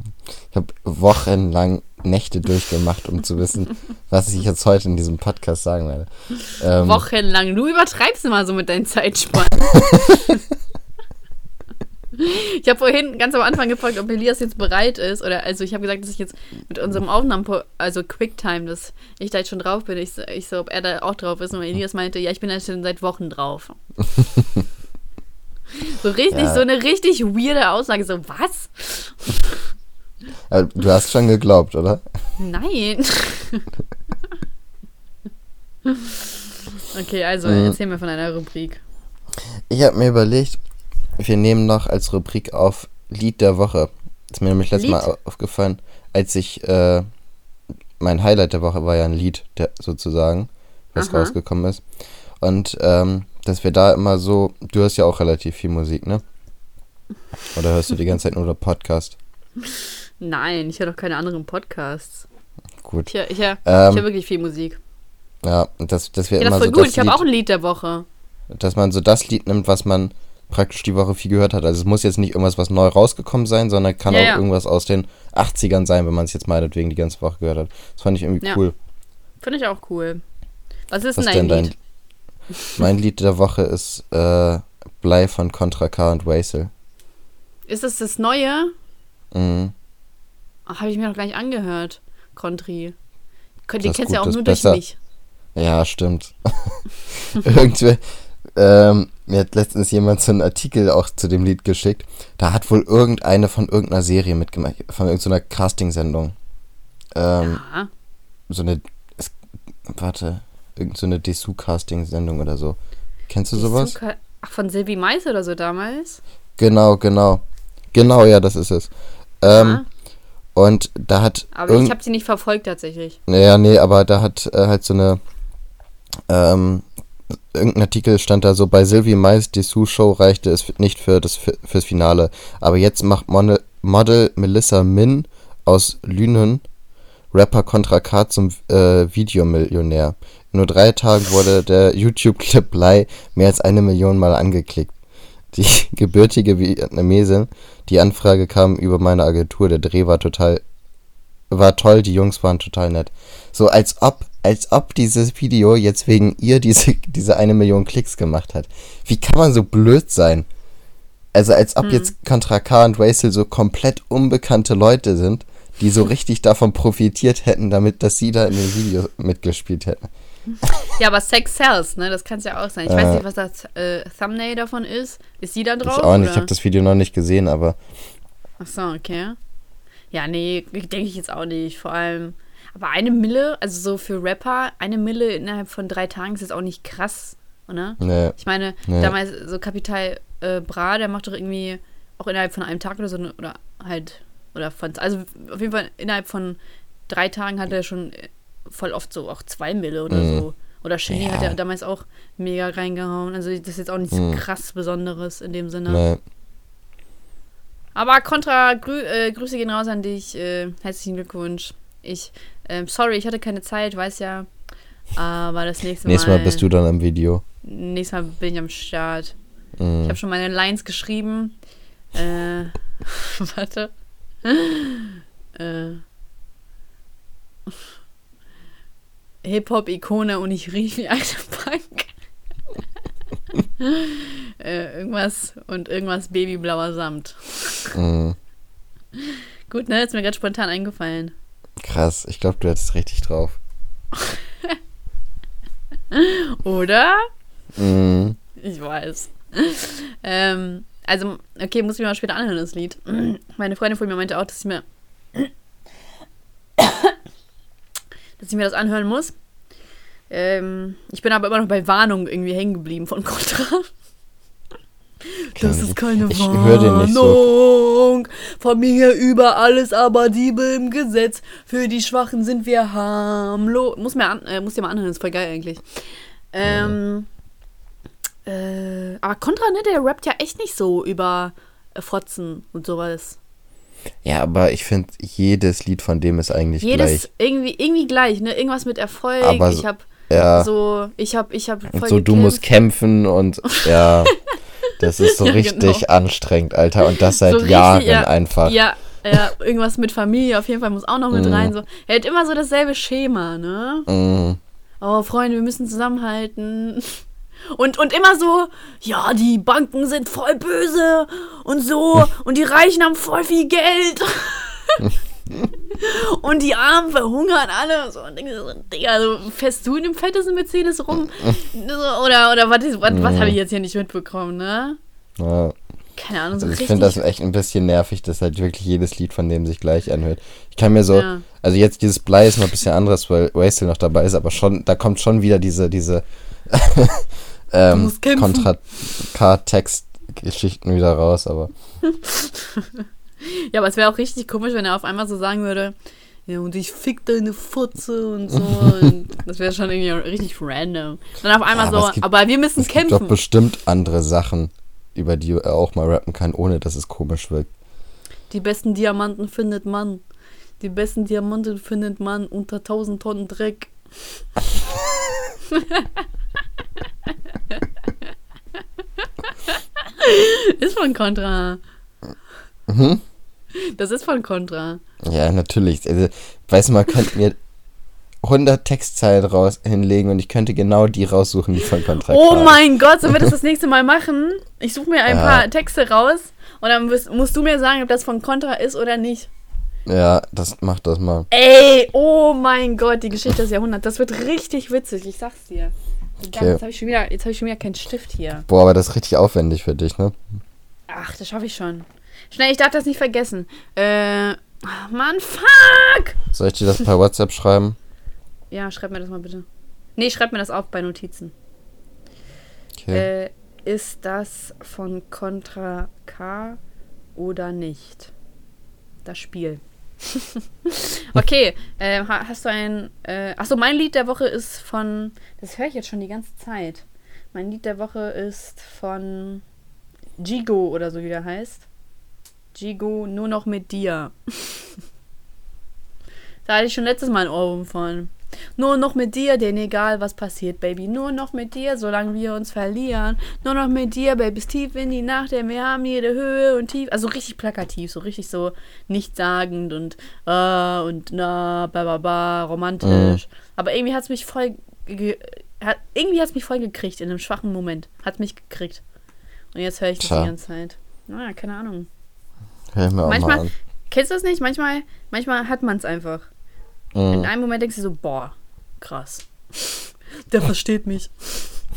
ich habe wochenlang Nächte durchgemacht, um zu wissen, was ich jetzt heute in diesem Podcast sagen werde. Ähm, Wochenlang. Du übertreibst immer so mit deinen Zeitspannen. Ich habe vorhin ganz am Anfang gefragt, ob Elias jetzt bereit ist. Oder also ich habe gesagt, dass ich jetzt mit unserem Aufnahmen, also Quicktime, dass ich da jetzt schon drauf bin. Ich, so- ich so, ob er da auch drauf ist. Und Elias meinte, ja, ich bin da schon seit Wochen drauf. so richtig, Ja. so eine richtig weirde Aussage. So, was? Aber Du hast schon geglaubt, oder? Nein. okay, also Mhm. erzähl mir von einer Rubrik. Ich habe mir überlegt, wir nehmen noch als Rubrik auf Lied der Woche. ist mir nämlich letztes Lied? Mal au- aufgefallen, als ich, äh, mein Highlight der Woche war ja ein Lied, der, sozusagen, was Aha. rausgekommen ist. Und ähm, dass wir da immer so, du hörst ja auch relativ viel Musik, ne? Oder hörst du die ganze Zeit nur der Podcast? Nein, ich höre doch keine anderen Podcasts. Gut. Ich höre ich hör, Ähm, ich wirklich viel Musik. Ja, und dass, dass wir Ja, das immer voll so gut. das Ich habe auch ein Lied der Woche. dass man so das Lied nimmt, was man praktisch die Woche viel gehört hat. Also es muss jetzt nicht irgendwas, was neu rausgekommen sein, sondern kann Ja, auch ja. irgendwas aus den 80ern sein, wenn man es jetzt meinetwegen die ganze Woche gehört hat. Das fand ich irgendwie Ja. cool. Finde ich auch cool. Was ist Was denn dein dein Lied? Mein Lied der Woche ist äh, Blei von Contra K und Waisel. Ist das das Neue? Mhm. Habe ich mir noch gar nicht angehört. Contri. Den Das kennst du ja auch nur durch besser. mich. Ja, stimmt. Irgendwer, ähm, mir hat letztens jemand so einen Artikel auch zu dem Lied geschickt. Da hat wohl irgendeine von irgendeiner Serie mitgemacht, von irgendeiner Castingsendung. Ähm, Ja. so eine, es, warte, irgend so eine Dessous-Casting-Sendung oder so. Kennst du sowas? Suka- Ach, von Silvi Mais oder so damals? Genau, genau. Genau, ja, das ist es. Ähm, Ja. Und da hat Aber ich habe sie nicht verfolgt tatsächlich. Naja, nee, aber da hat äh, halt so eine, ähm, irgendein Artikel stand da so, bei Sylvie Mais Dessous Show reichte es nicht für das, fürs Finale. Aber jetzt macht Model, Model Melissa Min aus Lünen Rapper Contra K zum äh, Videomillionär. In nur drei Tagen wurde der YouTube-Clip Blei mehr als eine Million Mal angeklickt. Die gebürtige Vietnamesin, die Anfrage kam über meine Agentur, der Dreh war total, war toll, die Jungs waren total nett. So als ob, als ob dieses Video jetzt wegen ihr diese, diese eine Million Klicks gemacht hat. Wie kann man so blöd sein? Also als ob jetzt Contra K und Waisel so komplett unbekannte Leute sind, die so richtig davon profitiert hätten, damit, dass sie da in dem Video mitgespielt hätten. Ja, aber Sex Sells, ne? Das kann es ja auch sein. Ich Äh. weiß nicht, was das äh, Thumbnail davon ist. Ist sie da drauf? ich auch nicht, ich oder? habe das Video noch nicht gesehen, aber Ach so, okay. Ja, nee, denke ich jetzt auch nicht. Vor allem, aber eine Mille, also so für Rapper, eine Mille innerhalb von drei Tagen ist jetzt auch nicht krass, oder? ne, Ich meine, Nee. damals so Kapital äh, Bra, der macht doch irgendwie auch innerhalb von einem Tag oder so, ne- oder halt, oder von, also auf jeden Fall innerhalb von drei Tagen hat er schon äh, voll oft so auch zwei Mille oder Mhm. so. Oder Shindy Ja. hat er damals auch mega reingehauen. Also das ist jetzt auch nichts Mhm. krass Besonderes in dem Sinne. ne, Aber Contra, grü äh, Grüße gehen raus an dich. Äh, herzlichen Glückwunsch. Ich, ähm, sorry, ich hatte keine Zeit, weiß ja. Aber das nächste Mal. nächstes Mal bist du dann am Video. Nächstes Mal bin ich am Start. Ich Mhm. habe schon meine Lines geschrieben. Äh, warte. Äh, Hip-Hop-Ikone und ich rief wie eine Bank. äh, irgendwas und irgendwas babyblauer Samt. Mhm. Gut, ne? Ist mir gerade spontan eingefallen. Krass, ich glaube, du hättest richtig drauf. Oder? Mhm. Ich weiß. ähm, also, okay, muss ich mir mal später anhören, das Lied. Meine Freundin von mir meinte auch, dass ich mir. Dass ich mir das anhören muss. Ähm, ich bin aber immer noch bei Warnung irgendwie hängen geblieben von Contra. Das ist keine Ich nicht so. Warnung. Von mir über alles aber Diebe im Gesetz. Für die Schwachen sind wir harmlos. Muss mir an, äh, muss dir mal anhören, ist voll geil eigentlich. Ähm, äh, aber Contra, ne, der rappt ja echt nicht so über äh, Fotzen und sowas. Ja, aber ich finde, jedes Lied von dem ist eigentlich Jedes gleich. irgendwie irgendwie gleich, ne? Irgendwas mit Erfolg. Aber ich so- hab Ja, so, ich hab, ich hab und so, du musst gekämpft. kämpfen und ja, das ist so Ja, richtig genau. anstrengend, Alter. Und das seit So richtig, Jahren ja, einfach. Ja, ja, irgendwas mit Familie auf jeden Fall muss auch noch mit Mhm. rein. So. Er hat immer so dasselbe Schema, ne? Mhm. Oh, Freunde, wir müssen zusammenhalten. Und, und immer so, ja, die Banken sind voll böse und so und die Reichen haben voll viel Geld. und die Armen verhungern alle. So, und denke so, Digga, so, fährst du in dem fettesten Mercedes rum? Oder oder was, was, was habe ich jetzt hier nicht mitbekommen, ne? Ja. Keine Ahnung, so Also ich finde das echt ein bisschen nervig, dass halt wirklich jedes Lied von dem sich gleich anhört. Ich kann mir so, Ja. also jetzt dieses Blei ist noch ein bisschen anderes, weil Wastel noch dabei ist, aber schon, da kommt schon wieder diese, diese ähm, kämpfen. Kontra-K-Text-Geschichten wieder raus, aber Ja, aber es wäre auch richtig komisch, wenn er auf einmal so sagen würde, ja, und ich fick deine Fotze und so. und das wäre schon irgendwie richtig random. Dann auf einmal Ja, aber so, es gibt- aber wir müssen es gibt doch kämpfen. bestimmt andere Sachen, über die er auch mal rappen kann, ohne dass es komisch wirkt. Die besten Diamanten findet man. Die besten Diamanten findet man unter 1000 Tonnen Dreck. ist von Contra. Mhm. Das ist von Contra. Ja, natürlich. Also, weißt du, man könnte mir 100 Textzeilen raus hinlegen und ich könnte genau die raussuchen, die von Kontra Oh K. mein Gott, sollen wir das das nächste Mal machen? Ich suche mir ein Ja. paar Texte raus und dann wirst, musst du mir sagen, ob das von Contra ist oder nicht. Ja, das macht das mal. Ey, oh mein Gott, die Geschichte des Jahrhunderts. Das wird richtig witzig, ich sag's dir. Okay. Jetzt habe ich, schon wieder- jetzt hab ich schon wieder keinen Stift hier. Boah, aber das ist richtig aufwendig für dich, ne? Ach, das schaffe ich schon. Schnell, ich darf das nicht vergessen. Äh, Mann, fuck! Soll ich dir das per WhatsApp schreiben? Ja, schreib mir das mal bitte. Nee, schreib mir das auf bei Notizen. Okay. Äh, ist das von Contra K oder nicht? Das Spiel. okay, äh, ha- hast du ein. Äh, achso, mein Lied der Woche ist von. Das höre ich jetzt schon die ganze Zeit. Mein Lied der Woche ist von Jigo oder so wie der heißt. Jigo, nur noch mit dir. da hatte ich schon letztes Mal ein Ohrwurm von. Nur noch mit dir, denn egal was passiert, Baby. Nur noch mit dir, solange wir uns verlieren. Nur noch mit dir, Baby, tief in die Nacht, denn wir haben jede Höhe und tief. Also richtig plakativ, so richtig so nichtssagend und äh, und na, ba, ba, ba, romantisch. Aber irgendwie hat es mich voll. Ge hat, irgendwie hat es mich voll gekriegt in einem schwachen Moment. Hat mich gekriegt. Und jetzt höre ich das Tja. die ganze Zeit. Naja, keine Ahnung. Hör mir auch manchmal- mal an. Kennst du das nicht? Manchmal, manchmal hat man es einfach. In Mhm. einem Moment denkst du so, boah, krass. Der versteht mich.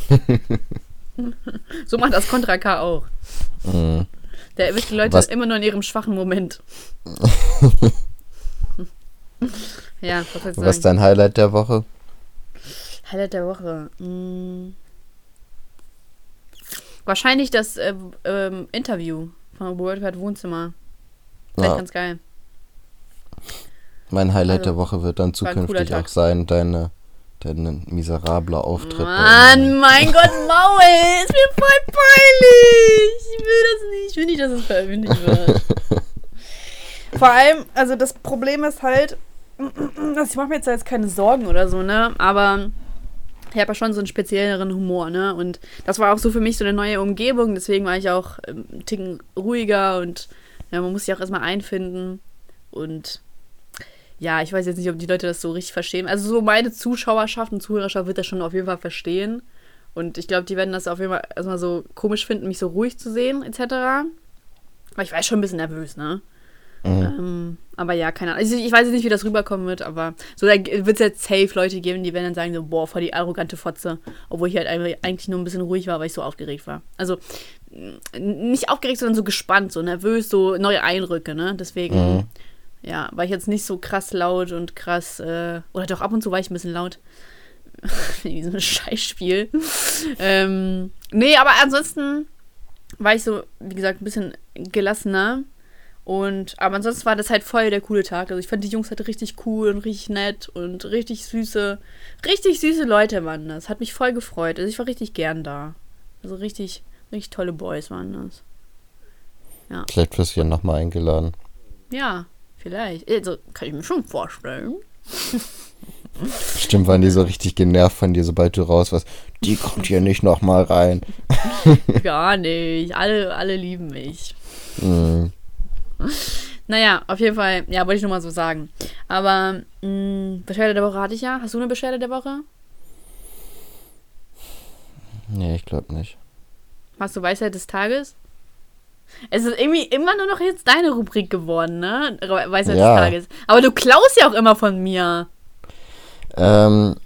so macht das Contra K auch. Mhm. Der erwischt die Leute Was- immer nur in ihrem schwachen Moment. ja, was soll ich Was ist sagen? dein Highlight der Woche? Highlight der Woche. Mm. Wahrscheinlich das äh, ähm, Interview von World Wide Wohnzimmer. Vielleicht Ja, ganz geil. Mein Highlight Also, der Woche wird dann ein zukünftig auch sein, deine, dein miserabler Auftritt. Mann, mein Gott, Maul, ist mir voll peinlich. Ich will das nicht. Ich will nicht, dass es veröffentlicht wird. Vor allem, also das Problem ist halt, also ich mache mir jetzt da jetzt keine Sorgen oder so, ne? Aber ich habe ja schon so einen spezielleren Humor, ne? Und das war auch so für mich so eine neue Umgebung. Deswegen war ich auch ähm, einen Ticken ruhiger und ja, man muss sich auch erstmal einfinden. Und ja, ich weiß jetzt nicht, ob die Leute das so richtig verstehen. Also so meine Zuschauerschaft und Zuhörerschaft wird das schon auf jeden Fall verstehen. Und ich glaube, die werden das auf jeden Fall erstmal so komisch finden, mich so ruhig zu sehen, etc. Aber ich war schon ein bisschen nervös, ne? Mhm. Ähm, aber ja, keine Ahnung. Also ich weiß jetzt nicht, wie das rüberkommen wird, aber so da wird es jetzt safe Leute geben, die werden dann sagen so, boah, voll die arrogante Fotze. Obwohl ich halt eigentlich nur ein bisschen ruhig war, weil ich so aufgeregt war. Also nicht aufgeregt, sondern so gespannt, so nervös, so neue Eindrücke, ne? Deswegen, Mhm. Ja, war ich jetzt nicht so krass laut und krass, äh, oder doch ab und zu war ich ein bisschen laut. In diesem Scheißspiel. ähm, nee, aber ansonsten war ich so, wie gesagt, ein bisschen gelassener. Und, aber ansonsten war das halt voll der coole Tag. Also ich fand die Jungs halt richtig cool und richtig nett und richtig süße, richtig süße Leute waren das. Hat mich voll gefreut. Also ich war richtig gern da. Also richtig, richtig tolle Boys waren das. Vielleicht wirst du ja nochmal eingeladen. Ja, vielleicht. Also kann ich mir schon vorstellen. Bestimmt waren die so richtig genervt von dir, sobald du raus warst. Die kommt hier nicht nochmal rein. Gar nicht. Alle, alle lieben mich. Mhm. Naja, auf jeden Fall, ja, wollte ich nur mal so sagen. Aber mh, Beschwerde der Woche hatte ich ja. Hast du eine Beschwerde der Woche? Nee, ich glaube nicht. Hast du Weisheit des Tages? Es ist irgendwie immer nur noch jetzt deine Rubrik geworden, ne? Weisheit Ja. des Tages. Aber du klaust ja auch immer von mir. Ähm,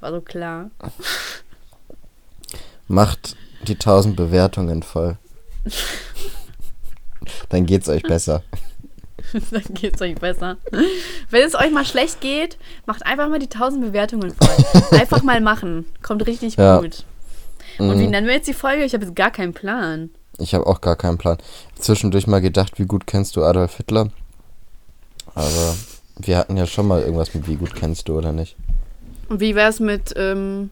War so klar. macht die 1000 Bewertungen voll. Dann geht's euch besser. Dann geht's euch besser. Wenn es euch mal schlecht geht, macht einfach mal die 1000 Bewertungen voll. Einfach mal machen. Kommt richtig Ja. gut. Und wie Mhm. nennen wir jetzt die Folge? Ich habe jetzt gar keinen Plan. Ich habe auch gar keinen Plan. Zwischendurch mal gedacht, wie gut kennst du Adolf Hitler? Aber wir hatten ja schon mal irgendwas mit wie gut kennst du oder nicht? Und wie wär's mit ähm,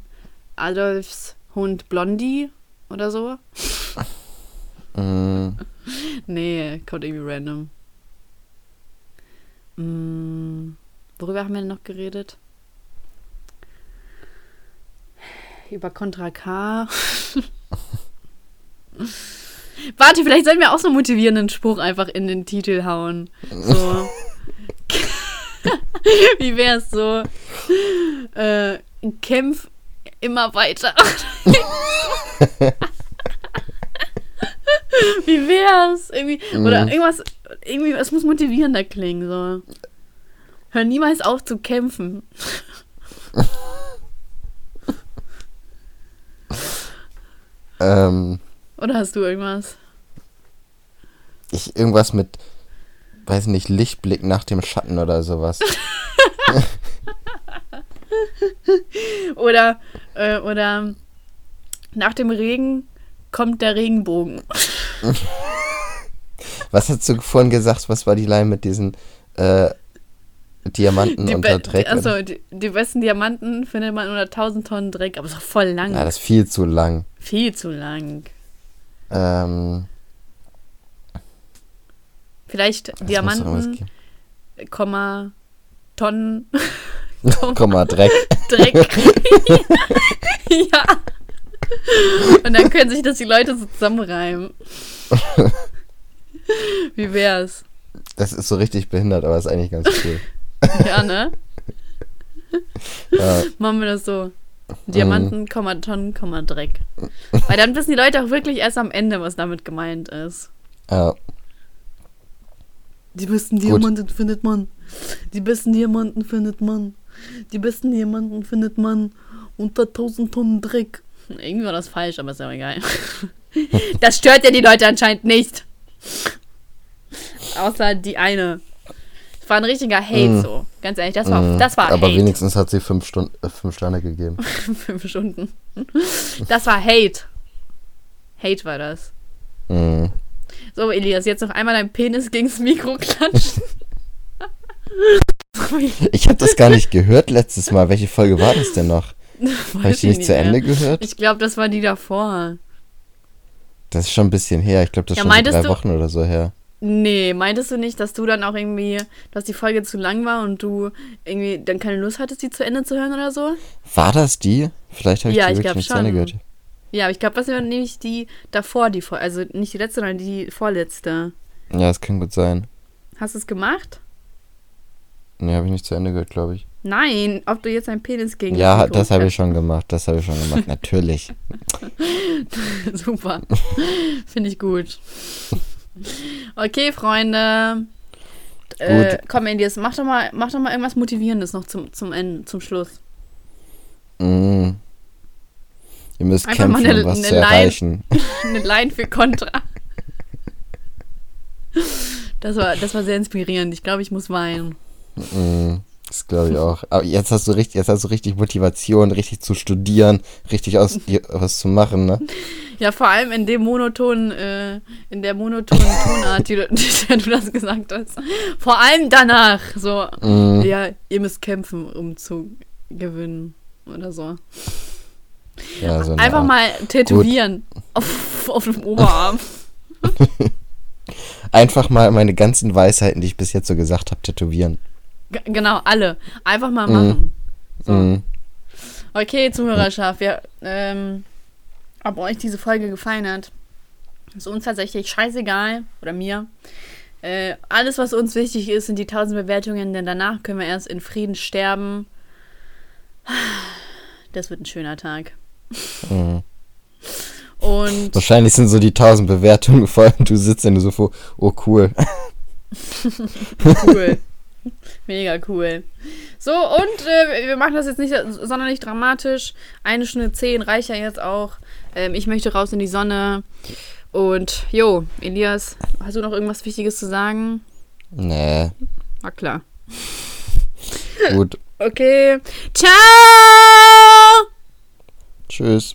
Adolfs Hund Blondie oder so? Mm, Nee, kommt irgendwie random. Mm, worüber haben wir denn noch geredet? Über Contra K. Warte, vielleicht sollten wir auch so einen motivierenden Spruch einfach in den Titel hauen. So. Wie wär's so? Äh, kämpf immer weiter. Wie wär's? Irgendwie, oder Mhm. irgendwas, irgendwie, es muss motivierender klingen, so. Hör niemals auf zu kämpfen. Ähm, Oder hast du irgendwas? ich irgendwas mit, weiß nicht, Lichtblick nach dem Schatten oder sowas. Oder, äh, oder nach dem Regen kommt der Regenbogen. Was hast du vorhin gesagt? Was war die Line mit diesen äh, Diamanten Die, unter Dreck? achso, die, die besten Diamanten findet man unter 1000 Tonnen Dreck, aber ist doch voll lang. Ja, das ist viel zu lang. Viel zu lang. Ähm, Vielleicht Diamanten. Komma, Tonnen, Komma, Dreck. Dreck. ja. Und dann können sich das die Leute so zusammenreimen. Wie wär's? Das ist so richtig behindert, aber ist eigentlich ganz cool. Ja, ne? Ja, Machen wir das so. Diamanten, Komma, Tonnen, Komma, Dreck. Weil dann wissen die Leute auch wirklich erst am Ende, was damit gemeint ist. ja. Die besten Diamanten findet man. Die besten Diamanten findet man. Die besten Diamanten findet man unter 1000 Tonnen Dreck. Irgendwie war das falsch, aber ist ja auch egal. Das stört ja die Leute anscheinend nicht. Außer die eine. Das war ein richtiger Hate Mm. so. Ganz ehrlich, das war, Mm, das war Aber Hate. wenigstens hat sie fünf, Stunden, äh, fünf Sterne gegeben. Fünf Stunden. Das war Hate. Hate war das. Mm. So, Elias, jetzt noch einmal dein Penis gegens Mikro klatschen. Ich habe das gar nicht gehört letztes Mal. Welche Folge war das denn noch? Habe ich die nicht zu mehr. Ende gehört? Ich glaube, das war die davor. Das ist schon ein bisschen her. Ich glaube, das ist Ja, schon drei du- Wochen oder so her. Nee, meintest du nicht, dass du dann auch irgendwie, dass die Folge zu lang war und du irgendwie dann keine Lust hattest, die zu Ende zu hören oder so? War das die? Vielleicht habe ich Ja, die ich wirklich nicht zu Ende gehört. Ja, aber ich glaube, das war nämlich die davor, die Folge. Also nicht die letzte, sondern die vorletzte. Ja, das kann gut sein. Hast du es gemacht? Nee, habe ich nicht zu Ende gehört, glaube ich. Nein, ob du jetzt dein Penis gegen Ja, das habe ich schon gemacht. Das habe ich schon gemacht. Natürlich. Super. Finde ich gut. Okay, Freunde. Äh, komm, Elias, mach doch mal, mach doch mal irgendwas Motivierendes noch zum, zum Ende, zum Schluss. Mm. Ihr müsst Einfach mal kämpfen, eine- um was eine zu Line. erreichen. Eine Line für Contra. Das war, das war sehr inspirierend. Ich glaube, ich muss weinen. Mm. Das glaube ich auch. Aber jetzt hast du richtig, jetzt hast du richtig Motivation, richtig zu studieren, richtig aus was zu machen, ne? Ja, vor allem in dem monotonen, äh, in der monotonen Tonart, die du, die du das gesagt hast. Vor allem danach. So, Mm. ja, ihr müsst kämpfen, um zu gewinnen. Oder so. Ja, so Einfach Art. mal tätowieren. Auf, auf dem Oberarm. Einfach mal meine ganzen Weisheiten, die ich bis jetzt so gesagt habe, tätowieren. G genau, alle. Einfach mal Mhm. machen. So. Mm. Okay, Zuhörerschaft, wir, ähm, ob euch diese Folge gefallen hat, ist uns tatsächlich scheißegal, oder mir. Äh, alles, was uns wichtig ist, sind die 1000 Bewertungen, denn danach können wir erst in Frieden sterben. Das wird ein schöner Tag. Mhm. Und Wahrscheinlich sind so die 1000 Bewertungen vor allem du sitzt dann so vor, oh cool. cool. Mega cool. So, und äh, wir machen das jetzt nicht sonderlich dramatisch. Eine Stunde zehn reicht ja jetzt auch. Ähm, ich möchte raus in die Sonne. Und jo, Elias, hast du noch irgendwas Wichtiges zu sagen? Nee, Na klar. gut. Okay. Ciao! Tschüss.